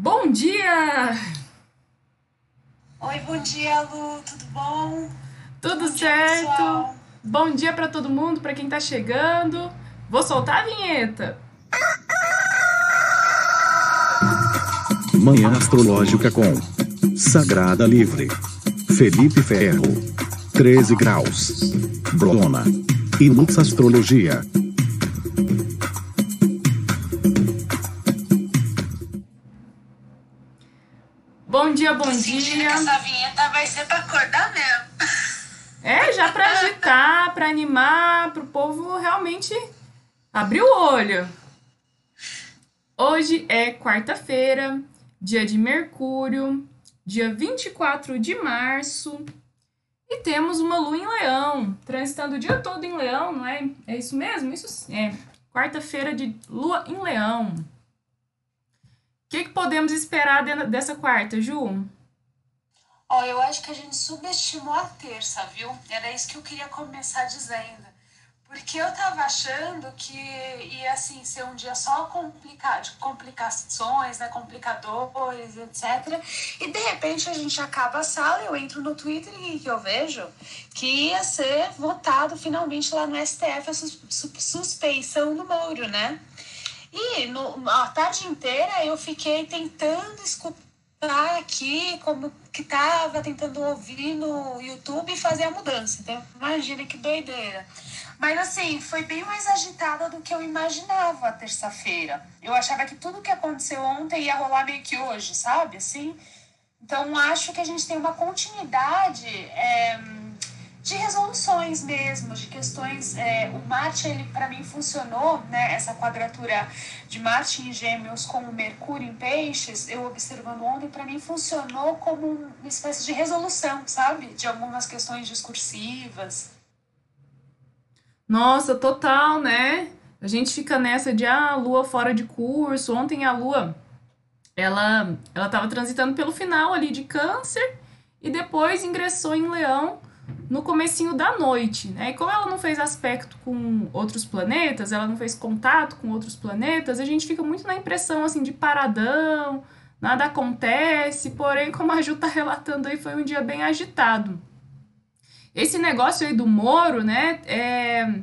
Bom dia! Oi, bom dia, Lu, tudo bom? Tudo bom certo? Dia, bom dia para todo mundo, para quem tá chegando. Vou soltar a vinheta. Manhã Astrológica com Sagrada Livre, Felipe Ferro, 13 graus, Brona e Lux Astrologia. Dia, essa vinheta vai ser pra acordar mesmo. É, já pra agitar, pra animar, pro povo realmente abrir o olho. Hoje é quarta-feira, dia de Mercúrio, dia 24 de março. E temos uma lua em leão, transitando o dia todo em leão, não é? É isso mesmo? Isso é. Quarta-feira de lua em leão. O que, que podemos esperar de- dessa quarta, Ju? Ó, eu acho que a gente subestimou a terça, viu? Era isso que eu queria começar dizendo. Porque eu tava achando que ia, assim, ser um dia só complica de complicações, né? Complicadores, etc. E, de repente, a gente acaba a sala, eu entro no Twitter e eu vejo? Que ia ser votado finalmente lá no STF a sus- su- suspeição do Moro, né? E no, a tarde inteira eu fiquei tentando escutar aqui como que tava, tentando ouvir no YouTube e fazer a mudança. Então, imagina que doideira. Mas assim, foi bem mais agitada do que eu imaginava a terça-feira. Eu achava que tudo que aconteceu ontem ia rolar meio que hoje, sabe? Assim. Então, acho que a gente tem uma continuidade. é, questões. é, o Marte, ele para mim funcionou, né? Essa quadratura de Marte em Gêmeos com o Mercúrio em Peixes, eu observando ontem, para mim funcionou como uma espécie de resolução, sabe? De algumas questões discursivas. Nossa, total, né? A gente fica nessa de ah, lua fora de curso. Ontem a lua, ela ela tava transitando pelo final ali de Câncer e depois ingressou em Leão no comecinho da noite, né? E como ela não fez aspecto com outros planetas, ela não fez contato com outros planetas, a gente fica muito na impressão assim de paradão, nada acontece, porém, como a Ju tá relatando aí, foi um dia bem agitado. Esse negócio aí do Moro, né, é,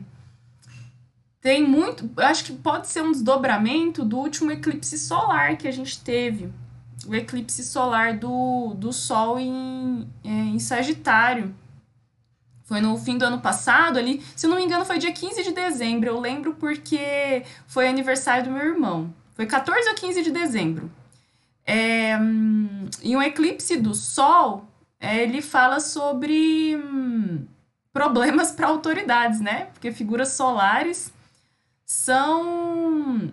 tem muito. Acho que pode ser um desdobramento do último eclipse solar que a gente teve. O eclipse solar do, do Sol em, em Sagitário. Foi no fim do ano passado, ali, se não me engano, foi dia 15 de dezembro. Eu lembro porque foi aniversário do meu irmão. Foi 14 ou 15 de dezembro. É, hum, e um eclipse do Sol, é, ele fala sobre hum, problemas para autoridades, né? Porque figuras solares são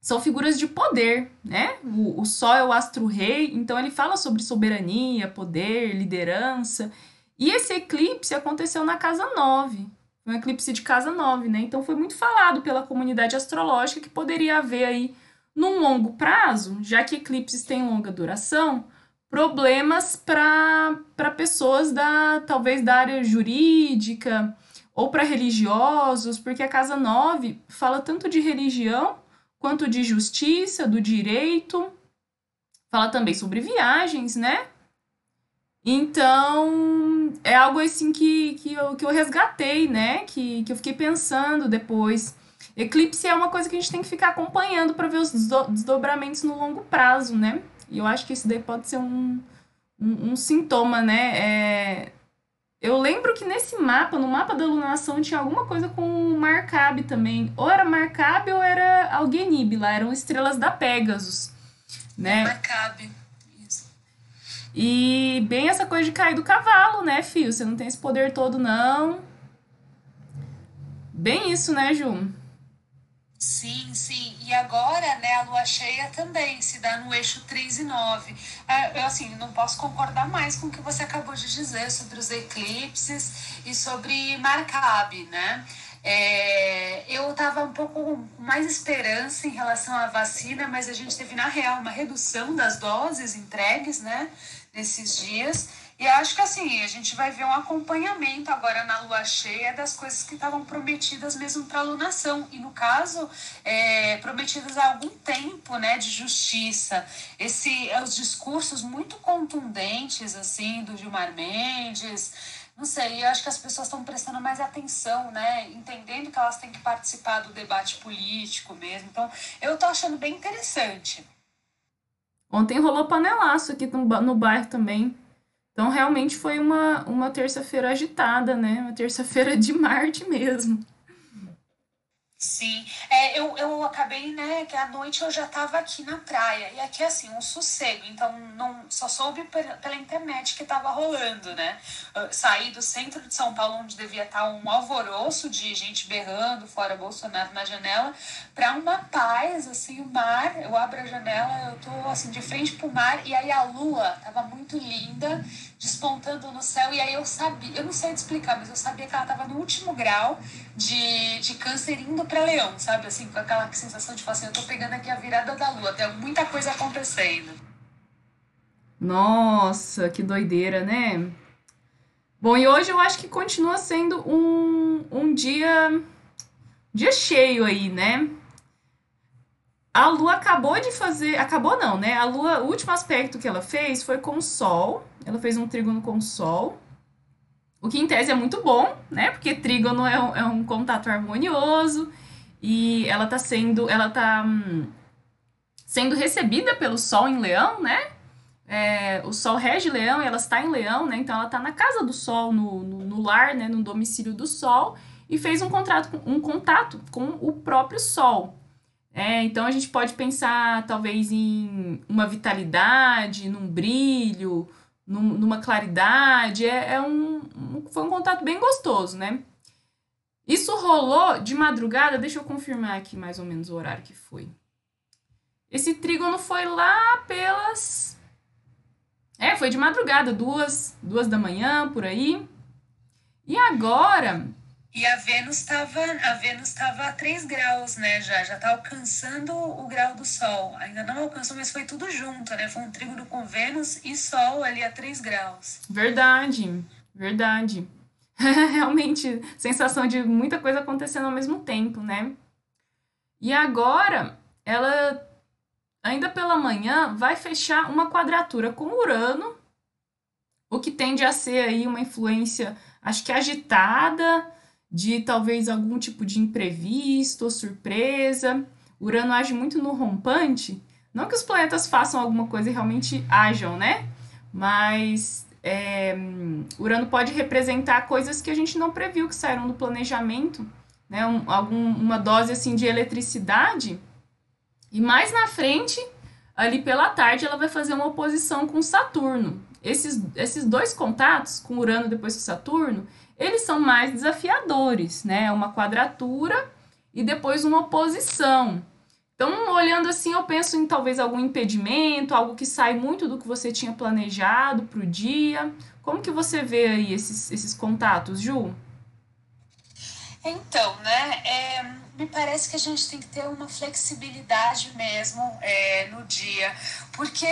são figuras de poder, né? O, o Sol é o astro-rei, então ele fala sobre soberania, poder, liderança. E esse eclipse aconteceu na casa 9. Foi um eclipse de casa 9, né? Então foi muito falado pela comunidade astrológica que poderia haver aí, num longo prazo, já que eclipses têm longa duração, problemas para pessoas da talvez da área jurídica ou para religiosos, porque a casa 9 fala tanto de religião quanto de justiça, do direito, fala também sobre viagens, né? Então, é algo assim que, que, eu, que eu resgatei, né? Que, que eu fiquei pensando depois. Eclipse é uma coisa que a gente tem que ficar acompanhando para ver os desdo- desdobramentos no longo prazo, né? E eu acho que isso daí pode ser um, um, um sintoma, né? É, Eu lembro que nesse mapa, no mapa da alunação, tinha alguma coisa com Marcabe também. Ou era Marcabe ou era Algenib lá, eram estrelas da Pegasus, né? Marcabe. Isso. E bem essa coisa de cair do cavalo, né, filho? Você não tem esse poder todo, não. Bem isso, né, Ju? Sim, sim. E agora, né, a lua cheia também se dá no eixo 3 e 9. Ah, Eu, assim, não posso concordar mais com o que você acabou de dizer sobre os eclipses e sobre Marcabe, né? É, eu estava um pouco mais esperança em relação à vacina, mas a gente teve, na real, uma redução das doses entregues, né, nesses dias. E acho que assim, a gente vai ver um acompanhamento agora na lua cheia das coisas que estavam prometidas mesmo para a lunação. E no caso, é, prometidas há algum tempo, né, de justiça. Esse, os discursos muito contundentes, assim, do Gilmar Mendes. Não sei, eu acho que as pessoas estão prestando mais atenção, né? Entendendo que elas têm que participar do debate político mesmo. Então, eu tô achando bem interessante. Ontem rolou panelaço aqui no, no bairro também. Então, realmente foi uma, uma terça-feira agitada, né? Uma terça-feira de Marte mesmo. Sim, é, eu, eu acabei, né, que à noite eu já estava aqui na praia, e aqui, assim, um sossego, então não só soube pela internet que estava rolando, né, saí do centro de São Paulo, onde devia estar um alvoroço de gente berrando fora Bolsonaro na janela, para uma paz, assim, o mar, eu abro a janela, eu tô, assim, de frente pro mar, e aí a lua tava muito linda, despontando no céu, e aí eu sabia, eu não sei te explicar, mas eu sabia que ela tava no último grau de, de câncer indo para leão, sabe? Assim, com aquela sensação de falar assim, eu tô pegando aqui a virada da lua, tem muita coisa acontecendo. Nossa, que doideira, né? Bom, e hoje eu acho que continua sendo um, um dia, dia cheio aí, né? A Lua acabou de fazer. Acabou não, né? A Lua, o último aspecto que ela fez foi com o Sol. Ela fez um trígono com o Sol. O que em tese é muito bom, né? Porque trígono é um, é um contato harmonioso e ela tá sendo, ela tá hum, sendo recebida pelo Sol em Leão, né? É, o Sol rege Leão e ela está em Leão, né? Então ela está na casa do Sol, no, no, no, lar, né? No domicílio do Sol e fez um, contrato, um contato com o próprio Sol. É, então a gente pode pensar talvez em uma vitalidade, num brilho, num, numa claridade. É, é um, um, foi um contato bem gostoso, né? Isso rolou de madrugada, deixa eu confirmar aqui mais ou menos o horário que foi. Esse trígono foi lá pelas. É, foi de madrugada, duas, duas da manhã, por aí. E agora. E a Vênus estava a Vênus estava a 3 graus, né? Já já tá alcançando o grau do Sol. Ainda não alcançou, mas foi tudo junto, né? Foi um trígono com Vênus e Sol ali a 3 graus. Verdade. Verdade. Realmente, sensação de muita coisa acontecendo ao mesmo tempo, né? E agora, ela, ainda pela manhã, vai fechar uma quadratura com Urano, o que tende a ser aí uma influência, acho que agitada, de talvez algum tipo de imprevisto ou surpresa. Urano age muito no rompante. Não que os planetas façam alguma coisa e realmente ajam, né? Mas é, Urano pode representar coisas que a gente não previu que saíram do planejamento, né? Um, algum, uma dose assim de eletricidade. E mais na frente, ali pela tarde, ela vai fazer uma oposição com Saturno. Esses, esses dois contatos, com Urano depois com Saturno, eles são mais desafiadores, né? Uma quadratura e depois uma oposição. Então, olhando assim, eu penso em talvez algum impedimento, algo que sai muito do que você tinha planejado para o dia. Como que você vê aí esses, esses contatos, Ju? Então, né, é, me parece que a gente tem que ter uma flexibilidade mesmo é, no dia, porque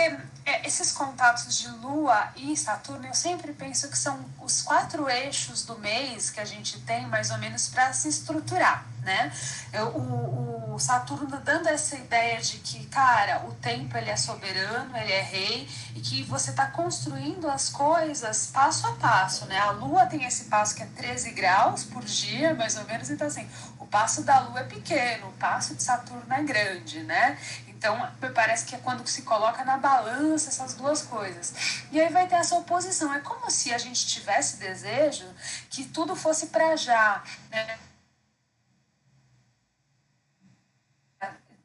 é, esses contatos de Lua e Saturno, eu sempre penso que são os quatro eixos do mês que a gente tem, mais ou menos, para se estruturar, né? Eu, o, o Saturno dando essa ideia de que, cara, o tempo ele é soberano, ele é rei, e que você está construindo as coisas passo a passo, né? A Lua tem esse passo que é 13 graus por dia, mais ou menos, então assim, passo da Lua é pequeno, o passo de Saturno é grande, né? Então, parece que é quando se coloca na balança essas duas coisas. E aí vai ter essa oposição. É como se a gente tivesse desejo que tudo fosse para já, né?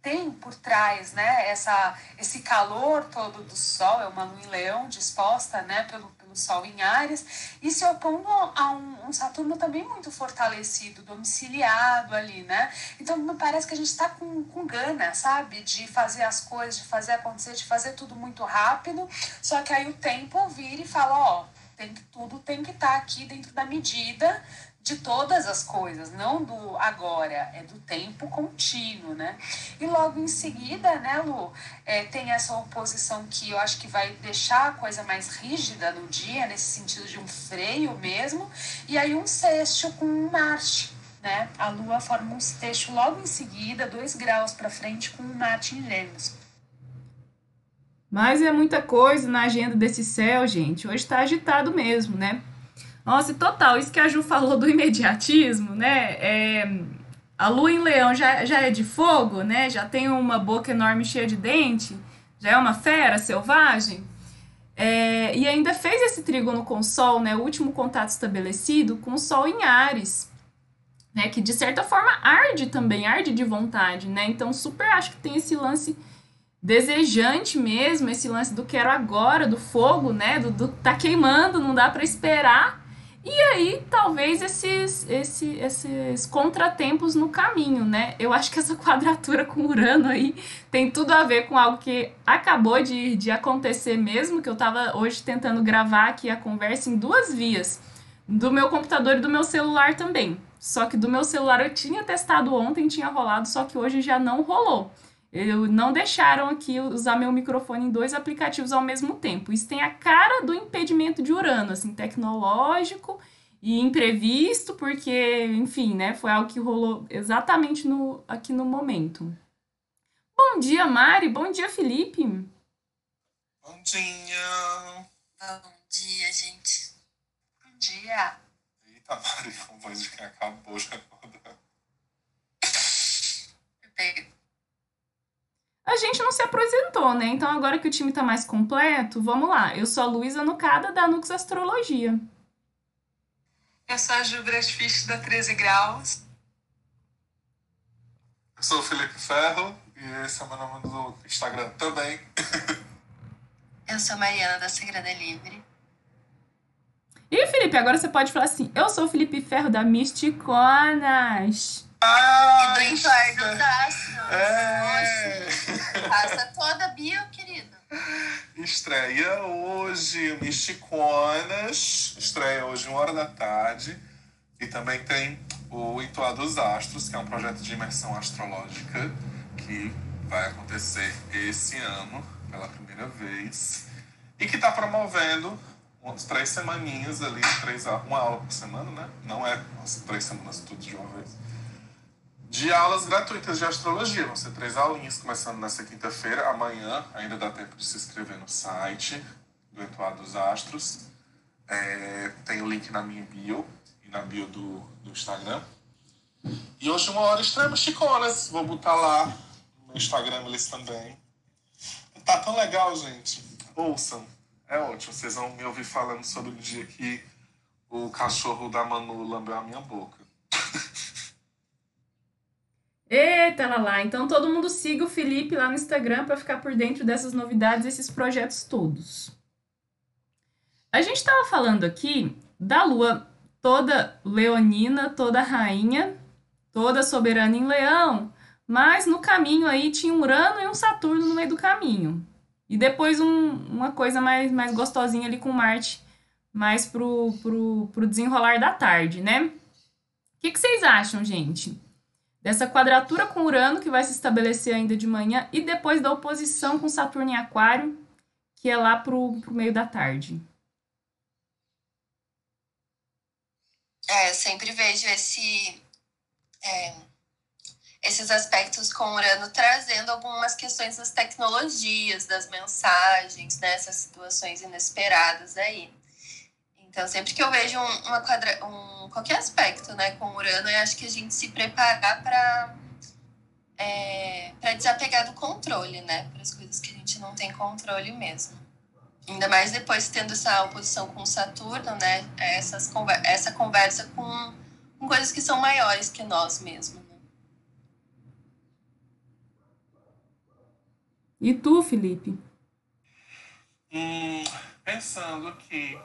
Tem por trás né, essa, esse calor todo do Sol, é uma lua em leão disposta né, pelo, pelo Sol em Ares, e se opondo a um, um Saturno também muito fortalecido, domiciliado ali, né? Então me parece que a gente está com, com gana, sabe? De fazer as coisas, de fazer acontecer, de fazer tudo muito rápido, só que aí o tempo vira e fala, ó, tem que, tudo tem que estar tá aqui dentro da medida de todas as coisas, não do agora, é do tempo contínuo, né? E logo em seguida, né, Lu, é, tem essa oposição que eu acho que vai deixar a coisa mais rígida no dia, nesse sentido de um freio mesmo, e aí um sexto com um Marte, né? A Lua forma um sexto logo em seguida, dois graus para frente, com um Marte em Gêmeos. Mas é muita coisa na agenda desse céu, gente. Hoje está agitado mesmo, né? Nossa, total, isso que a Ju falou do imediatismo, né? É, a lua em leão já, já é de fogo, né? Já tem uma boca enorme cheia de dente, já é uma fera selvagem. É, e ainda fez esse trígono com o Sol, né? O último contato estabelecido com o Sol em Ares, né? Que de certa forma arde também, arde de vontade, né? Então, super acho que tem esse lance desejante mesmo, esse lance do quero agora, do fogo, né? Do, do tá queimando, não dá para esperar. E aí, talvez esses, esses, esses contratempos no caminho, né? Eu acho que essa quadratura com Urano aí tem tudo a ver com algo que acabou de, de acontecer mesmo, que eu estava hoje tentando gravar aqui a conversa em duas vias, do meu computador e do meu celular também. Só que do meu celular eu tinha testado ontem, tinha rolado, só que hoje já não rolou. Eu, não deixaram aqui usar meu microfone em dois aplicativos ao mesmo tempo. Isso tem a cara do impedimento de Urano, assim, tecnológico e imprevisto, porque, enfim, né, foi algo que rolou exatamente no, aqui no momento. Bom dia, Mari. Bom dia, Felipe. Bom dia. Bom dia, gente. Bom dia. Eita, Mari, a voz de quem acabou já toda. Eu a gente não se apresentou, né? Então, agora que o time tá mais completo, vamos lá. Eu sou a Luísa Nucada, da Nux Astrologia. Eu sou a Ju Grasfish, da 13 Graus. Eu sou o Felipe Ferro, e esse é o meu nome do Instagram também. Eu sou a Mariana, da Sagrada Livre. E, Felipe, agora você pode falar assim: Eu sou o Felipe Ferro, da Misticonas. Ah, e do dos Astros. É. Passa toda a bio, querido. Estreia hoje Misticonas. Estreia hoje, uma hora da tarde. E também tem o Entoar dos Astros, que é um projeto de imersão astrológica que vai acontecer esse ano, pela primeira vez. E que está promovendo umas três semaninhas ali, três, uma aula por semana, né? Não é as três semanas tudo de uma vez de aulas gratuitas de astrologia. Vão ser três aulinhas, começando nessa quinta-feira. Amanhã ainda dá tempo de se inscrever no site do Entoado dos Astros. É, tem o link na minha bio e na bio do, do Instagram. E hoje uma hora extrema chiconas. Vou botar lá no Instagram eles também. Tá tão legal, gente. Ouçam. É ótimo. Vocês vão me ouvir falando sobre o dia que o cachorro da Manu lambeu a minha boca. Eita lá lá, então todo mundo siga o Felipe lá no Instagram para ficar por dentro dessas novidades, esses projetos todos. A gente estava falando aqui da lua toda leonina, toda rainha, toda soberana em leão, mas no caminho aí tinha um Urano e um Saturno no meio do caminho. E depois um, uma coisa mais, mais gostosinha ali com Marte, mais pro, pro, pro desenrolar da tarde, né? O que, que vocês acham, gente? Dessa quadratura com Urano, que vai se estabelecer ainda de manhã, e depois da oposição com Saturno em Aquário, que é lá para o meio da tarde. É, sempre vejo esse, é, esses aspectos com Urano trazendo algumas questões das tecnologias, das mensagens, nessas né, situações inesperadas aí. Então, sempre que eu vejo um, uma quadra, um, qualquer aspecto né, com Urano, eu acho que a gente se preparar para é, para desapegar do controle, né? Para as coisas que a gente não tem controle mesmo. Ainda mais depois tendo essa oposição com Saturno, né? Essas, essa conversa com, com coisas que são maiores que nós mesmos. Né? E tu, Felipe? Hum, pensando que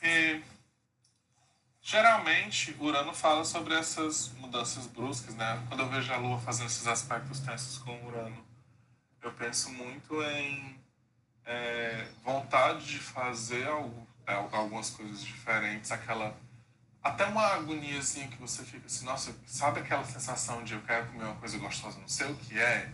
porque geralmente Urano fala sobre essas mudanças bruscas, né? Quando eu vejo a Lua fazendo esses aspectos tensos com Urano, eu penso muito em é, vontade de fazer algo, é, algumas coisas diferentes, aquela até uma agoniazinha que você fica assim, nossa, sabe aquela sensação de eu quero comer uma coisa gostosa, não sei o que é,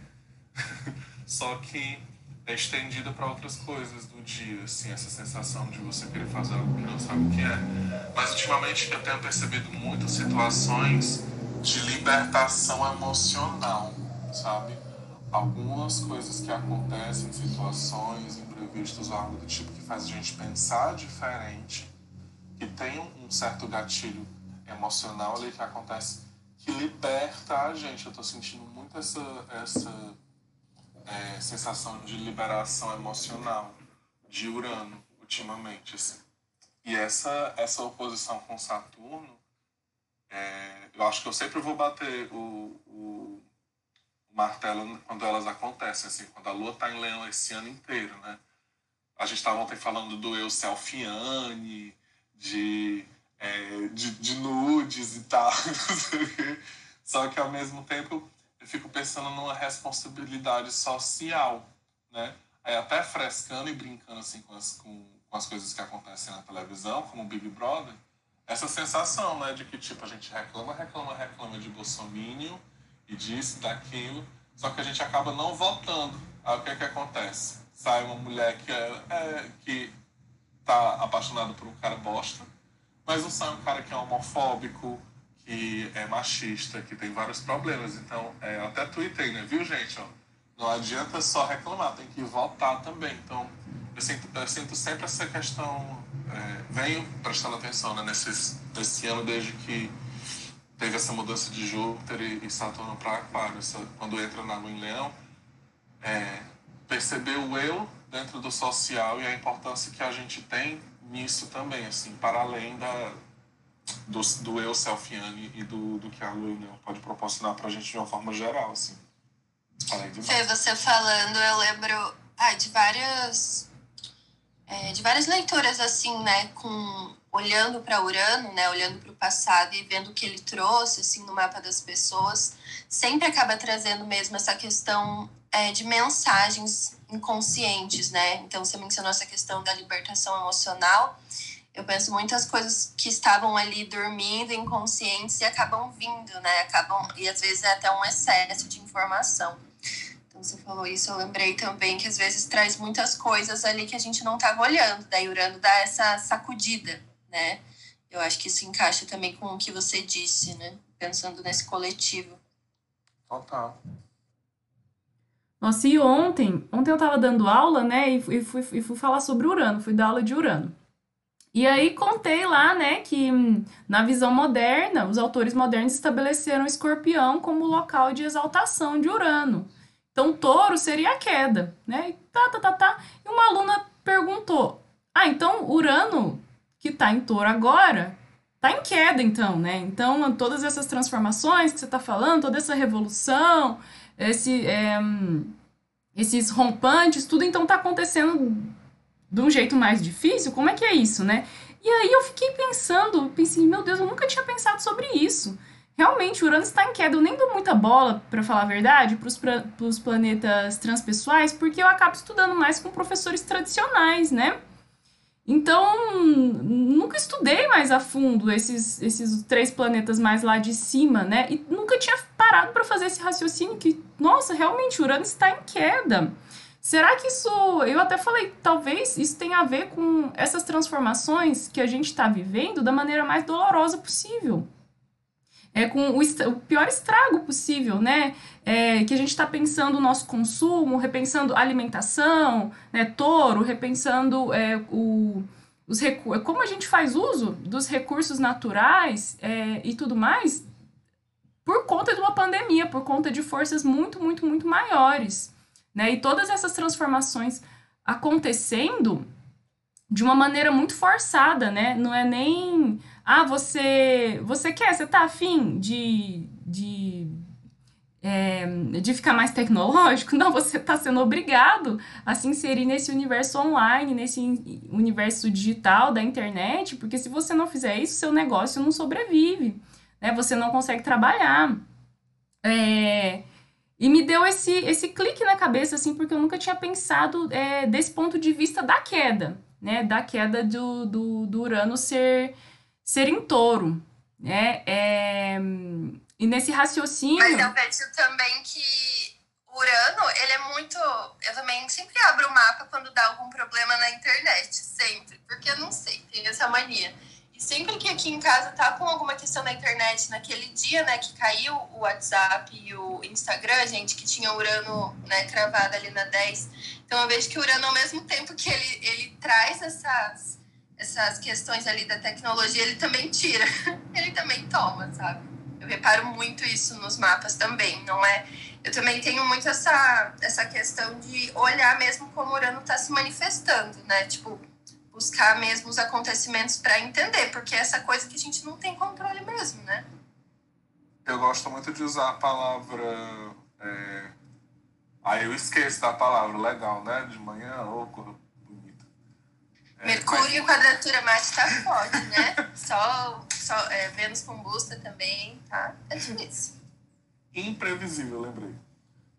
só que é estendida para outras coisas do dia, assim, essa sensação de você querer fazer algo que não sabe o que é. Mas ultimamente eu tenho percebido muitas situações de libertação emocional, sabe? Algumas coisas que acontecem, situações, imprevistos, algo do tipo que faz a gente pensar diferente, que tem um certo gatilho emocional ali que acontece, que liberta a gente. Eu tô sentindo muito essa, essa é, sensação de liberação emocional de Urano ultimamente, assim. E essa, essa oposição com Saturno, é, eu acho que eu sempre vou bater o, o, o, martelo quando elas acontecem, assim, quando a Lua está em Leão esse ano inteiro, né? A gente estava ontem falando do eu selfiane, de, é, de, de nudes e tal, só que ao mesmo tempo eu fico pensando numa responsabilidade social, né? Aí até frescando e brincando assim com as, com, com as coisas que acontecem na televisão, como o Big Brother, essa sensação, né, de que tipo a gente reclama, reclama, reclama de Bolsonaro e disso, daquilo, só que a gente acaba não votando. Aí o que é que acontece? Sai uma mulher que é, é que tá apaixonada por um cara bosta, mas não sai um cara que é homofóbico, que é machista, que tem vários problemas. Então, é, até tuitei, né? Viu, gente? Ó, não adianta só reclamar, tem que votar também. Então, eu sinto, eu sinto sempre essa questão, é, venho prestando atenção né, nesses, nesse ano, desde que teve essa mudança de Júpiter e, e Saturno para Aquário, quando entra na Lua em Leão, é, perceber o eu dentro do social e a importância que a gente tem nisso também, assim, para além da, do, do eu selfiane e do, do que a Lua pode proporcionar para a gente de uma forma geral, assim. Além de Fê, você falando, eu lembro ah, de várias é, de várias leituras assim, né, com olhando para Urano, né, olhando para o passado e vendo o que ele trouxe assim no mapa das pessoas, sempre acaba trazendo mesmo essa questão é, de mensagens inconscientes, né? Então você mencionou essa questão da libertação emocional eu penso muitas coisas que estavam ali dormindo, inconscientes, e acabam vindo, né? Acabam, e às vezes é até um excesso de informação. Então, você falou isso, eu lembrei também que às vezes traz muitas coisas ali que a gente não estava olhando, daí Urano dá essa sacudida, né? Eu acho que isso encaixa também com o que você disse, né? Pensando nesse coletivo. Total. Nossa, e ontem, ontem eu estava dando aula, né, e fui, e fui falar sobre Urano, fui dar aula de Urano. E aí contei lá, né, que hum, na visão moderna, os autores modernos estabeleceram escorpião como local de exaltação de Urano. Então, touro seria a queda, né? E tá, tá, tá, tá. E uma aluna perguntou: "Ah, então Urano, que tá em touro agora, tá em queda então, né? Então, todas essas transformações que você tá falando, toda essa revolução, esse é, esses rompantes, tudo então tá acontecendo de um jeito mais difícil, como é que é isso, né? E aí eu fiquei pensando, pensei, meu Deus, eu nunca tinha pensado sobre isso. Realmente, Urano está em queda. Eu nem dou muita bola, para falar a verdade, para os planetas transpessoais, porque eu acabo estudando mais com professores tradicionais, né? Então, nunca estudei mais a fundo esses, esses três planetas mais lá de cima, né? E nunca tinha parado para fazer esse raciocínio que, nossa, realmente, Urano está em queda. Será que isso. Eu até falei, talvez isso tenha a ver com essas transformações que a gente está vivendo da maneira mais dolorosa possível. É com o, o pior estrago possível, né? É, que a gente está pensando o nosso consumo, repensando alimentação, né? Touro, repensando é, o, os recursos. Como a gente faz uso dos recursos naturais é, e tudo mais por conta de uma pandemia, por conta de forças muito, muito, muito maiores. Né? E todas essas transformações acontecendo de uma maneira muito forçada, né? Não é nem ah, você você quer, você tá afim de, de, é, de ficar mais tecnológico? Não, você está sendo obrigado a se inserir nesse universo online, nesse universo digital da internet, porque se você não fizer isso, seu negócio não sobrevive, né? Você não consegue trabalhar. É, e me deu esse, esse clique na cabeça, assim, porque eu nunca tinha pensado é, desse ponto de vista da queda, né, da queda do, do, do Urano ser, ser em touro. Né? É, e nesse raciocínio. Mas eu vejo também que Urano, ele é muito. Eu também sempre abro o mapa quando dá algum problema na internet, sempre. Porque eu não sei, tem essa mania. E sempre que aqui em casa tá com alguma questão na internet, naquele dia, né, que caiu o WhatsApp e o Instagram, gente, que tinha Urano, né, cravado ali na 10. Então eu vejo que o Urano, ao mesmo tempo que ele, ele traz essas, essas questões ali da tecnologia, ele também tira. ele também toma, sabe? Eu reparo muito isso nos mapas também, não é? Eu também tenho muito essa, essa questão de olhar mesmo como o Urano está se manifestando, né? Tipo, buscar mesmo os acontecimentos para entender, porque é essa coisa que a gente não tem controle mesmo, né? Eu gosto muito de usar a palavra. É... Aí eu esqueço da palavra, legal, né? De manhã, ou oh, bonito. É, Mercúrio, mas... quadratura Marte tá forte, né? Sol, Sol é, Vênus combusta também, tá? É difícil. Imprevisível, lembrei.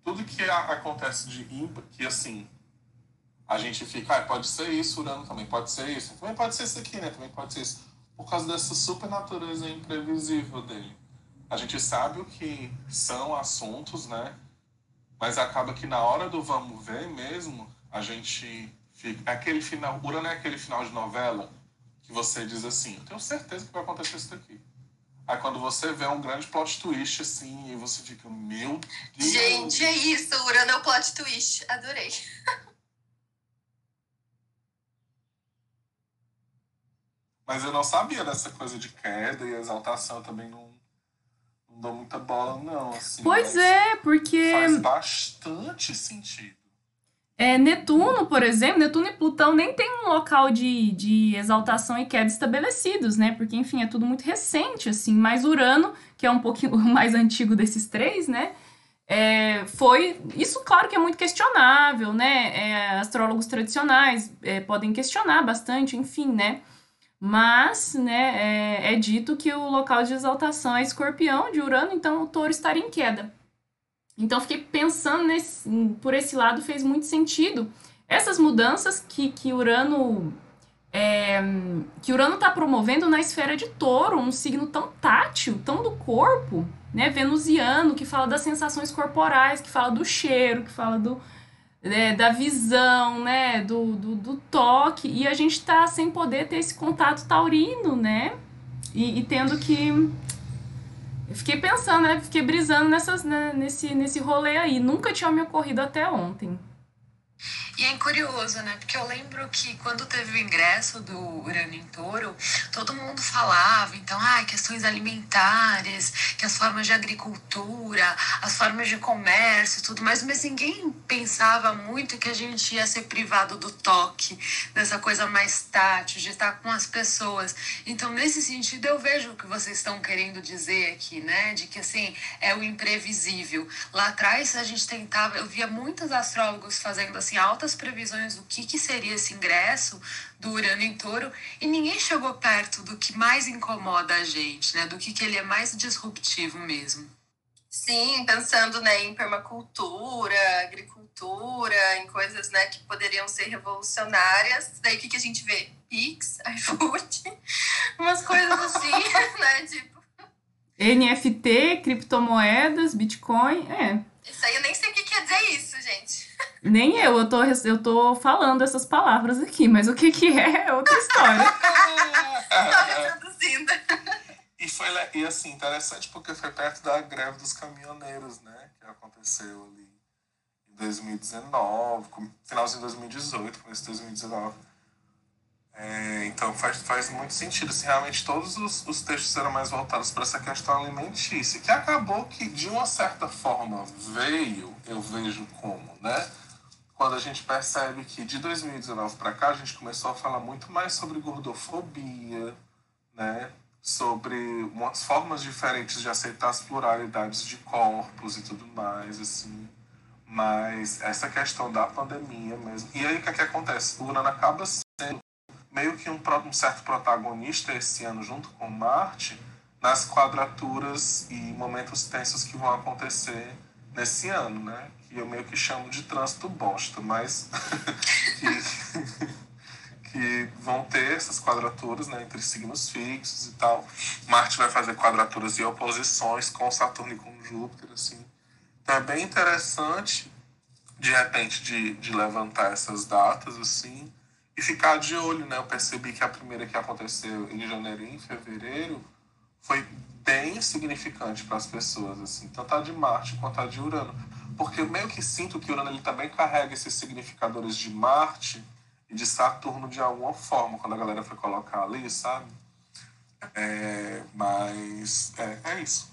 Tudo que acontece de ímpar, que assim, a gente fica, ah, pode ser isso, Urano também pode ser isso, também pode ser isso aqui, né? Também pode ser isso. Por causa dessa super natureza imprevisível dele. A gente sabe o que são assuntos, né? Mas acaba que na hora do vamos ver mesmo, a gente fica. É aquele final. Urano é aquele final de novela que você diz assim: eu tenho certeza que vai acontecer isso daqui. Aí quando você vê um grande plot twist assim, e você fica, meu Deus. Gente, é isso, Urano é o plot twist. Adorei. Mas eu não sabia dessa coisa de queda e exaltação, eu também não, não dou muita bola, não. Assim, pois é, porque. Faz bastante sentido. É, Netuno, por exemplo, Netuno e Plutão nem tem um local de, de exaltação e queda estabelecidos, né? Porque, enfim, é tudo muito recente, assim. Mas Urano, que é um pouquinho mais antigo desses três, né? É, foi. Isso, claro que é muito questionável, né? É, astrólogos tradicionais é, podem questionar bastante, enfim, né? Mas, né, é, é, dito que o local de exaltação é escorpião de Urano, então o touro estaria em queda. Então, fiquei pensando nesse, por esse lado, fez muito sentido. Essas mudanças que, que Urano é, que Urano está promovendo na esfera de touro, um signo tão tátil, tão do corpo, né, venusiano, que fala das sensações corporais, que fala do cheiro, que fala do, né, da visão, né, do, do, do, toque, e a gente tá sem poder ter esse contato taurino, né, e, e tendo que... Eu fiquei pensando, né, fiquei brisando nessas, né, nesse, nesse rolê aí, nunca tinha me ocorrido até ontem. E é curioso, né? Porque eu lembro que quando teve o ingresso do Urano em Touro, todo mundo falava, então, ah, questões alimentares, que as formas de agricultura, as formas de comércio, tudo mais, mas ninguém pensava muito que a gente ia ser privado do toque, dessa coisa mais tátil, de estar com as pessoas. Então, nesse sentido, eu vejo o que vocês estão querendo dizer aqui, né? De que assim, é o imprevisível. Lá atrás a gente tentava, eu via muitos astrólogos fazendo assim altas altas previsões do que, que seria esse ingresso do Urano em Touro e ninguém chegou perto do que mais incomoda a gente, né? Do que, que ele é mais disruptivo mesmo. Sim, pensando né, em permacultura, agricultura, em coisas né, que poderiam ser revolucionárias. Daí o que, que a gente vê? Pix, iFood, umas coisas assim, né? Tipo. NFT, criptomoedas, Bitcoin, é. Isso aí eu nem sei o que quer dizer isso, gente. Nem eu, eu tô, eu tô falando essas palavras aqui, mas o que que é é outra história. reproduzindo. E foi e assim, interessante porque foi perto da greve dos caminhoneiros, né? Que aconteceu ali em 2019, finalzinho de 2018, começo de 2019. É, então faz, faz muito sentido. Assim, realmente todos os, os textos eram mais voltados para essa questão alimentícia, que acabou que de uma certa forma veio, eu vejo como, né? quando a gente percebe que de 2019 para cá a gente começou a falar muito mais sobre gordofobia, né? sobre umas formas diferentes de aceitar as pluralidades de corpos e tudo mais, assim. Mas essa questão da pandemia mesmo. E aí o que, é que acontece? O Urano acaba sendo meio que um, um certo protagonista esse ano, junto com Marte, nas quadraturas e momentos tensos que vão acontecer nesse ano, né? Que eu meio que chamo de trânsito bosta, mas que, que vão ter essas quadraturas né, entre signos fixos e tal. Marte vai fazer quadraturas e oposições com Saturno e com Júpiter, assim. Então é bem interessante, de repente, de, de levantar essas datas, assim, e ficar de olho, né? Eu percebi que a primeira que aconteceu em janeiro e em fevereiro foi bem significante para as pessoas, assim, tanto a de Marte quanto a de Urano. Porque eu meio que sinto que Urano ele também carrega esses significadores de Marte e de Saturno de alguma forma, quando a galera foi colocar ali, sabe? É, mas é, é isso.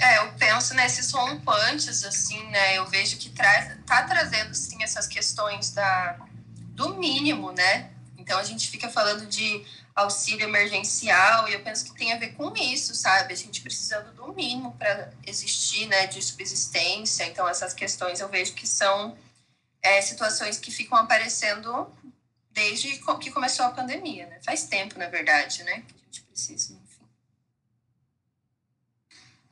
É, eu penso nesses rompantes, assim, né? Eu vejo que traz, tá trazendo, sim, essas questões da, do mínimo, né? Então a gente fica falando de auxílio emergencial e eu penso que tem a ver com isso, sabe? A gente precisando do mínimo para existir, né? De subsistência. Então essas questões eu vejo que são é, situações que ficam aparecendo desde que começou a pandemia, né? Faz tempo, na verdade, né? Que a gente precisa.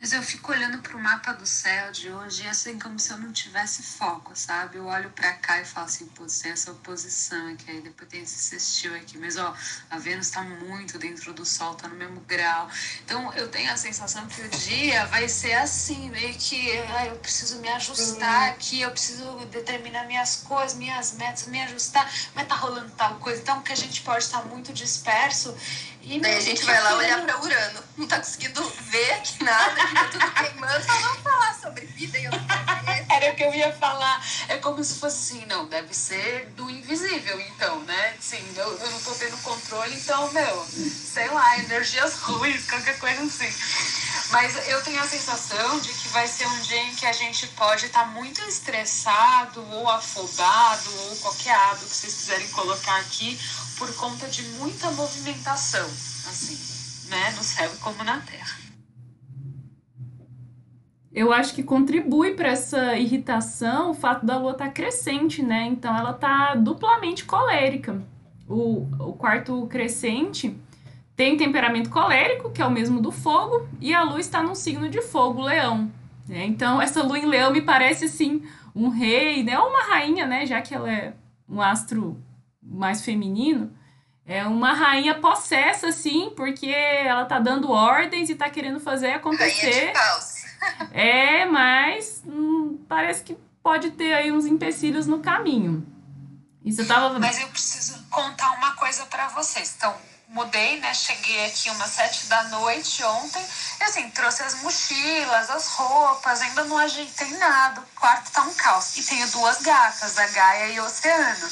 Mas eu fico olhando para o mapa do céu de hoje, assim, como se eu não tivesse foco, sabe? Eu olho para cá e falo assim, pô, tem essa oposição aqui, aí depois tem esse sextil aqui. Mas, ó, a Vênus está muito dentro do Sol, tá no mesmo grau. Então, eu tenho a sensação que o dia vai ser assim, meio que, ah, eu preciso me ajustar uhum. aqui, eu preciso determinar minhas coisas, minhas metas, me ajustar, mas tá rolando tal coisa. Então, que a gente pode estar muito disperso e Daí a gente vai lá olhar para Urano. Não tá conseguindo ver aqui nada, tá tudo queimando. Só vamos falar sobre vida e Era o que eu ia falar. É como se fosse assim, não, deve ser do invisível, então, né? Sim, eu, eu não tô tendo controle, então, meu, sei lá, energias ruins, qualquer coisa assim. Mas eu tenho a sensação de que vai ser um dia em que a gente pode estar tá muito estressado, ou afobado, ou qualquer hábito que vocês quiserem colocar aqui, por conta de muita movimentação, assim, né, no céu como na terra. Eu acho que contribui para essa irritação o fato da lua estar tá crescente, né? Então ela tá duplamente colérica. O, o quarto crescente tem temperamento colérico, que é o mesmo do fogo, e a lua está num signo de fogo, leão. Né? Então essa lua em leão me parece assim um rei, né? Ou uma rainha, né? Já que ela é um astro mais feminino, é uma rainha possessa, assim, porque ela tá dando ordens e tá querendo fazer acontecer. É, mas hum, parece que pode ter aí uns empecilhos no caminho. Isso eu tava. Mas eu preciso contar uma coisa para vocês. Então, mudei, né? Cheguei aqui umas sete da noite ontem. E assim, trouxe as mochilas, as roupas, ainda não ajeitei nada. O quarto tá um caos. E tenho duas gatas, a Gaia e o Oceano.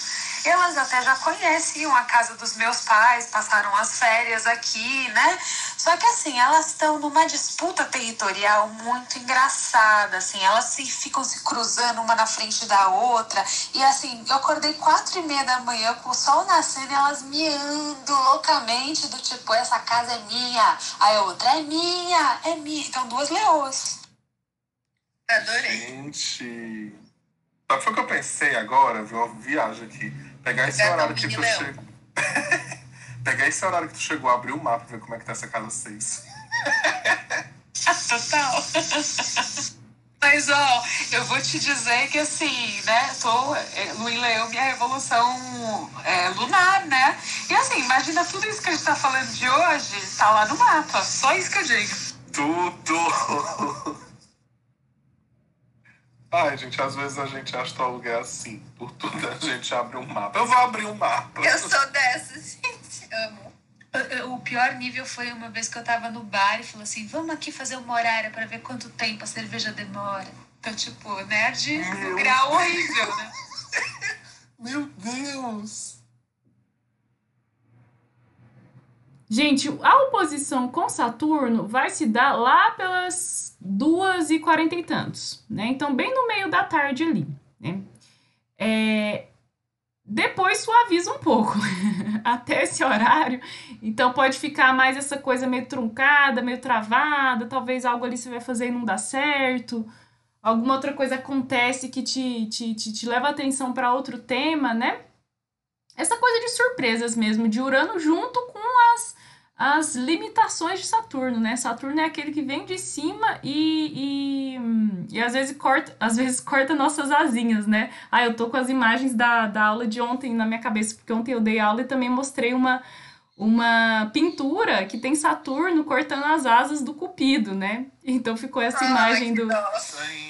Elas até já conheciam a casa dos meus pais, passaram as férias aqui, né? Só que assim, elas estão numa disputa territorial muito engraçada, assim, elas se ficam se cruzando uma na frente da outra. E assim, eu acordei quatro e meia da manhã com o sol nascendo e elas miando loucamente, do tipo, essa casa é minha, aí a outra é minha, é minha. Então, duas leoas. Adorei. Gente. Sabe o que eu pensei agora? Vi uma viagem aqui Pegar esse horário que tu chegou. Pegar esse horário que tu chegou, abrir o mapa e ver como é que tá essa casa 6. Total. Mas, ó, eu vou te dizer que, assim, né, tô é, no Leão, minha revolução é, lunar, né? E, assim, imagina tudo isso que a gente tá falando de hoje, tá lá no mapa. Só isso que eu digo. Tudo! Ai, gente, às vezes a gente acha é assim. Por tudo a gente abre um mapa. Eu vou abrir um mapa. Eu sou dessa, gente. Amo. O pior nível foi uma vez que eu tava no bar e falou assim: vamos aqui fazer uma horária para ver quanto tempo a cerveja demora. Então, tipo, nerd Meu grau horrível, né? Meu Deus! Gente, a oposição com Saturno vai se dar lá pelas duas e quarenta e tantos, né? Então, bem no meio da tarde ali, né? É... Depois suaviza um pouco até esse horário, então pode ficar mais essa coisa meio truncada, meio travada, talvez algo ali você vai fazer e não dá certo, alguma outra coisa acontece que te, te, te, te leva atenção para outro tema, né? Essa coisa de surpresas mesmo, de Urano junto com as limitações de Saturno, né? Saturno é aquele que vem de cima e, e, e às vezes corta, às vezes corta nossas asinhas, né? Ah, eu tô com as imagens da, da aula de ontem na minha cabeça, porque ontem eu dei aula e também mostrei uma, uma pintura que tem Saturno cortando as asas do Cupido, né? Então ficou essa imagem do. Nossa.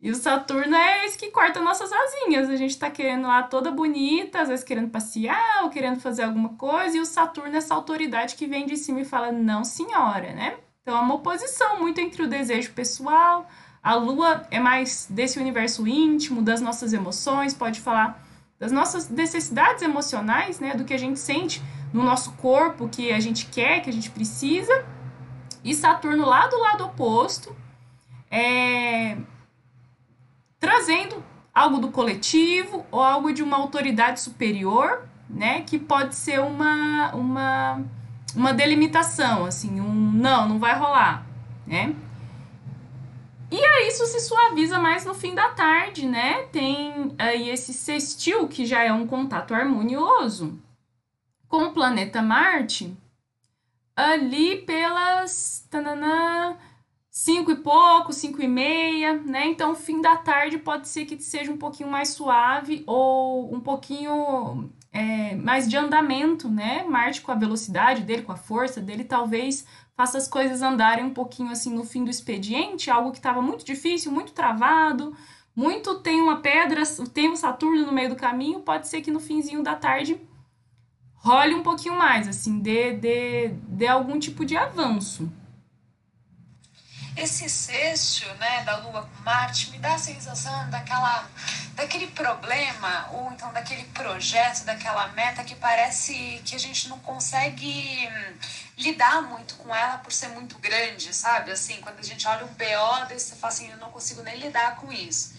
E o Saturno é esse que corta nossas asinhas. A gente tá querendo lá toda bonita, às vezes querendo passear ou querendo fazer alguma coisa, e o Saturno é essa autoridade que vem de cima e fala, não, senhora, né? Então é uma oposição muito entre o desejo pessoal, a Lua é mais desse universo íntimo, das nossas emoções, pode falar das nossas necessidades emocionais, né? Do que a gente sente no nosso corpo, que a gente quer, que a gente precisa. E Saturno lá do lado oposto, é trazendo algo do coletivo ou algo de uma autoridade superior, né, que pode ser uma uma uma delimitação, assim, um não, não vai rolar, né? E aí isso se suaviza mais no fim da tarde, né? Tem aí esse sextil que já é um contato harmonioso com o planeta Marte ali pelas tananã, cinco e pouco, cinco e meia, né? Então, fim da tarde pode ser que seja um pouquinho mais suave ou um pouquinho é, mais de andamento, né? Marte com a velocidade dele, com a força dele, talvez faça as coisas andarem um pouquinho assim no fim do expediente, algo que estava muito difícil, muito travado, muito tem uma pedra, tem um Saturno no meio do caminho, pode ser que no finzinho da tarde role um pouquinho mais, assim, dê, dê, dê algum tipo de avanço. Esse sexto, né, da Lua com Marte me dá a sensação daquela, daquele problema ou então daquele projeto, daquela meta que parece que a gente não consegue hum, lidar muito com ela por ser muito grande, sabe? Assim, quando a gente olha um BO, daí você fala assim, eu não consigo nem lidar com isso.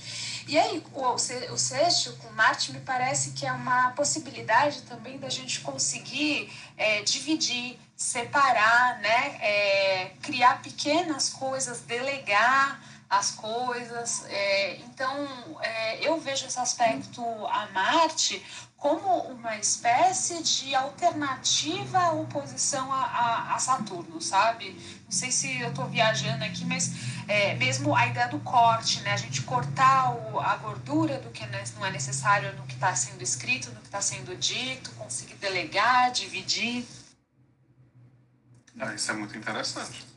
E aí, o, sexto com Marte me parece que é uma possibilidade também da gente conseguir é, dividir, separar, né? É, criar pequenas coisas, delegar as coisas. É, então, é, eu vejo esse aspecto a Marte como uma espécie de alternativa à oposição a, a, a Saturno, sabe? Não sei se eu estou viajando aqui, mas é, mesmo a ideia do corte, né? A gente cortar o, a gordura do que não é necessário no que está sendo escrito, no que está sendo dito, conseguir delegar, dividir. Ah, isso é muito interessante.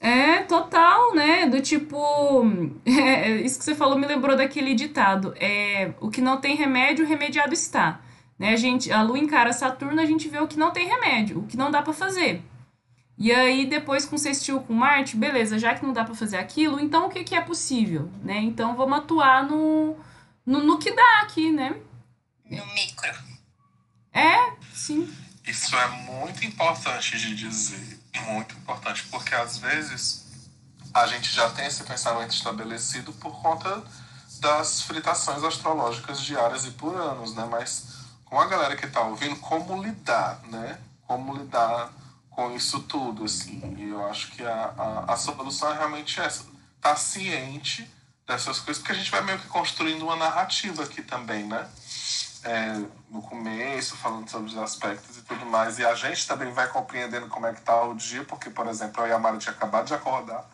É, total, né? Do tipo. É, isso que você falou me lembrou daquele ditado. É, o que não tem remédio, remediado está. Né? A, gente, a Lua encara Saturno, a gente vê o que não tem remédio, o que não dá para fazer. E aí, depois com sextil com Marte, beleza, já que não dá para fazer aquilo, então o que, que é possível, né? Então vamos atuar no, no, no que dá aqui, né? No micro. É, sim. Isso é muito importante de dizer, muito importante, porque às vezes a gente já tem esse pensamento estabelecido por conta das fritações astrológicas diárias e por anos, né? Mas com a galera que tá ouvindo, como lidar, né? Como lidar com isso tudo, assim. E eu acho que a, a, a solução é realmente essa. Tá ciente dessas coisas, porque a gente vai meio que construindo uma narrativa aqui também, né? É, no começo, falando sobre os aspectos e tudo mais. E a gente também vai compreendendo como é que tá o dia, porque, por exemplo, eu e a Mara tinha acabado de acordar.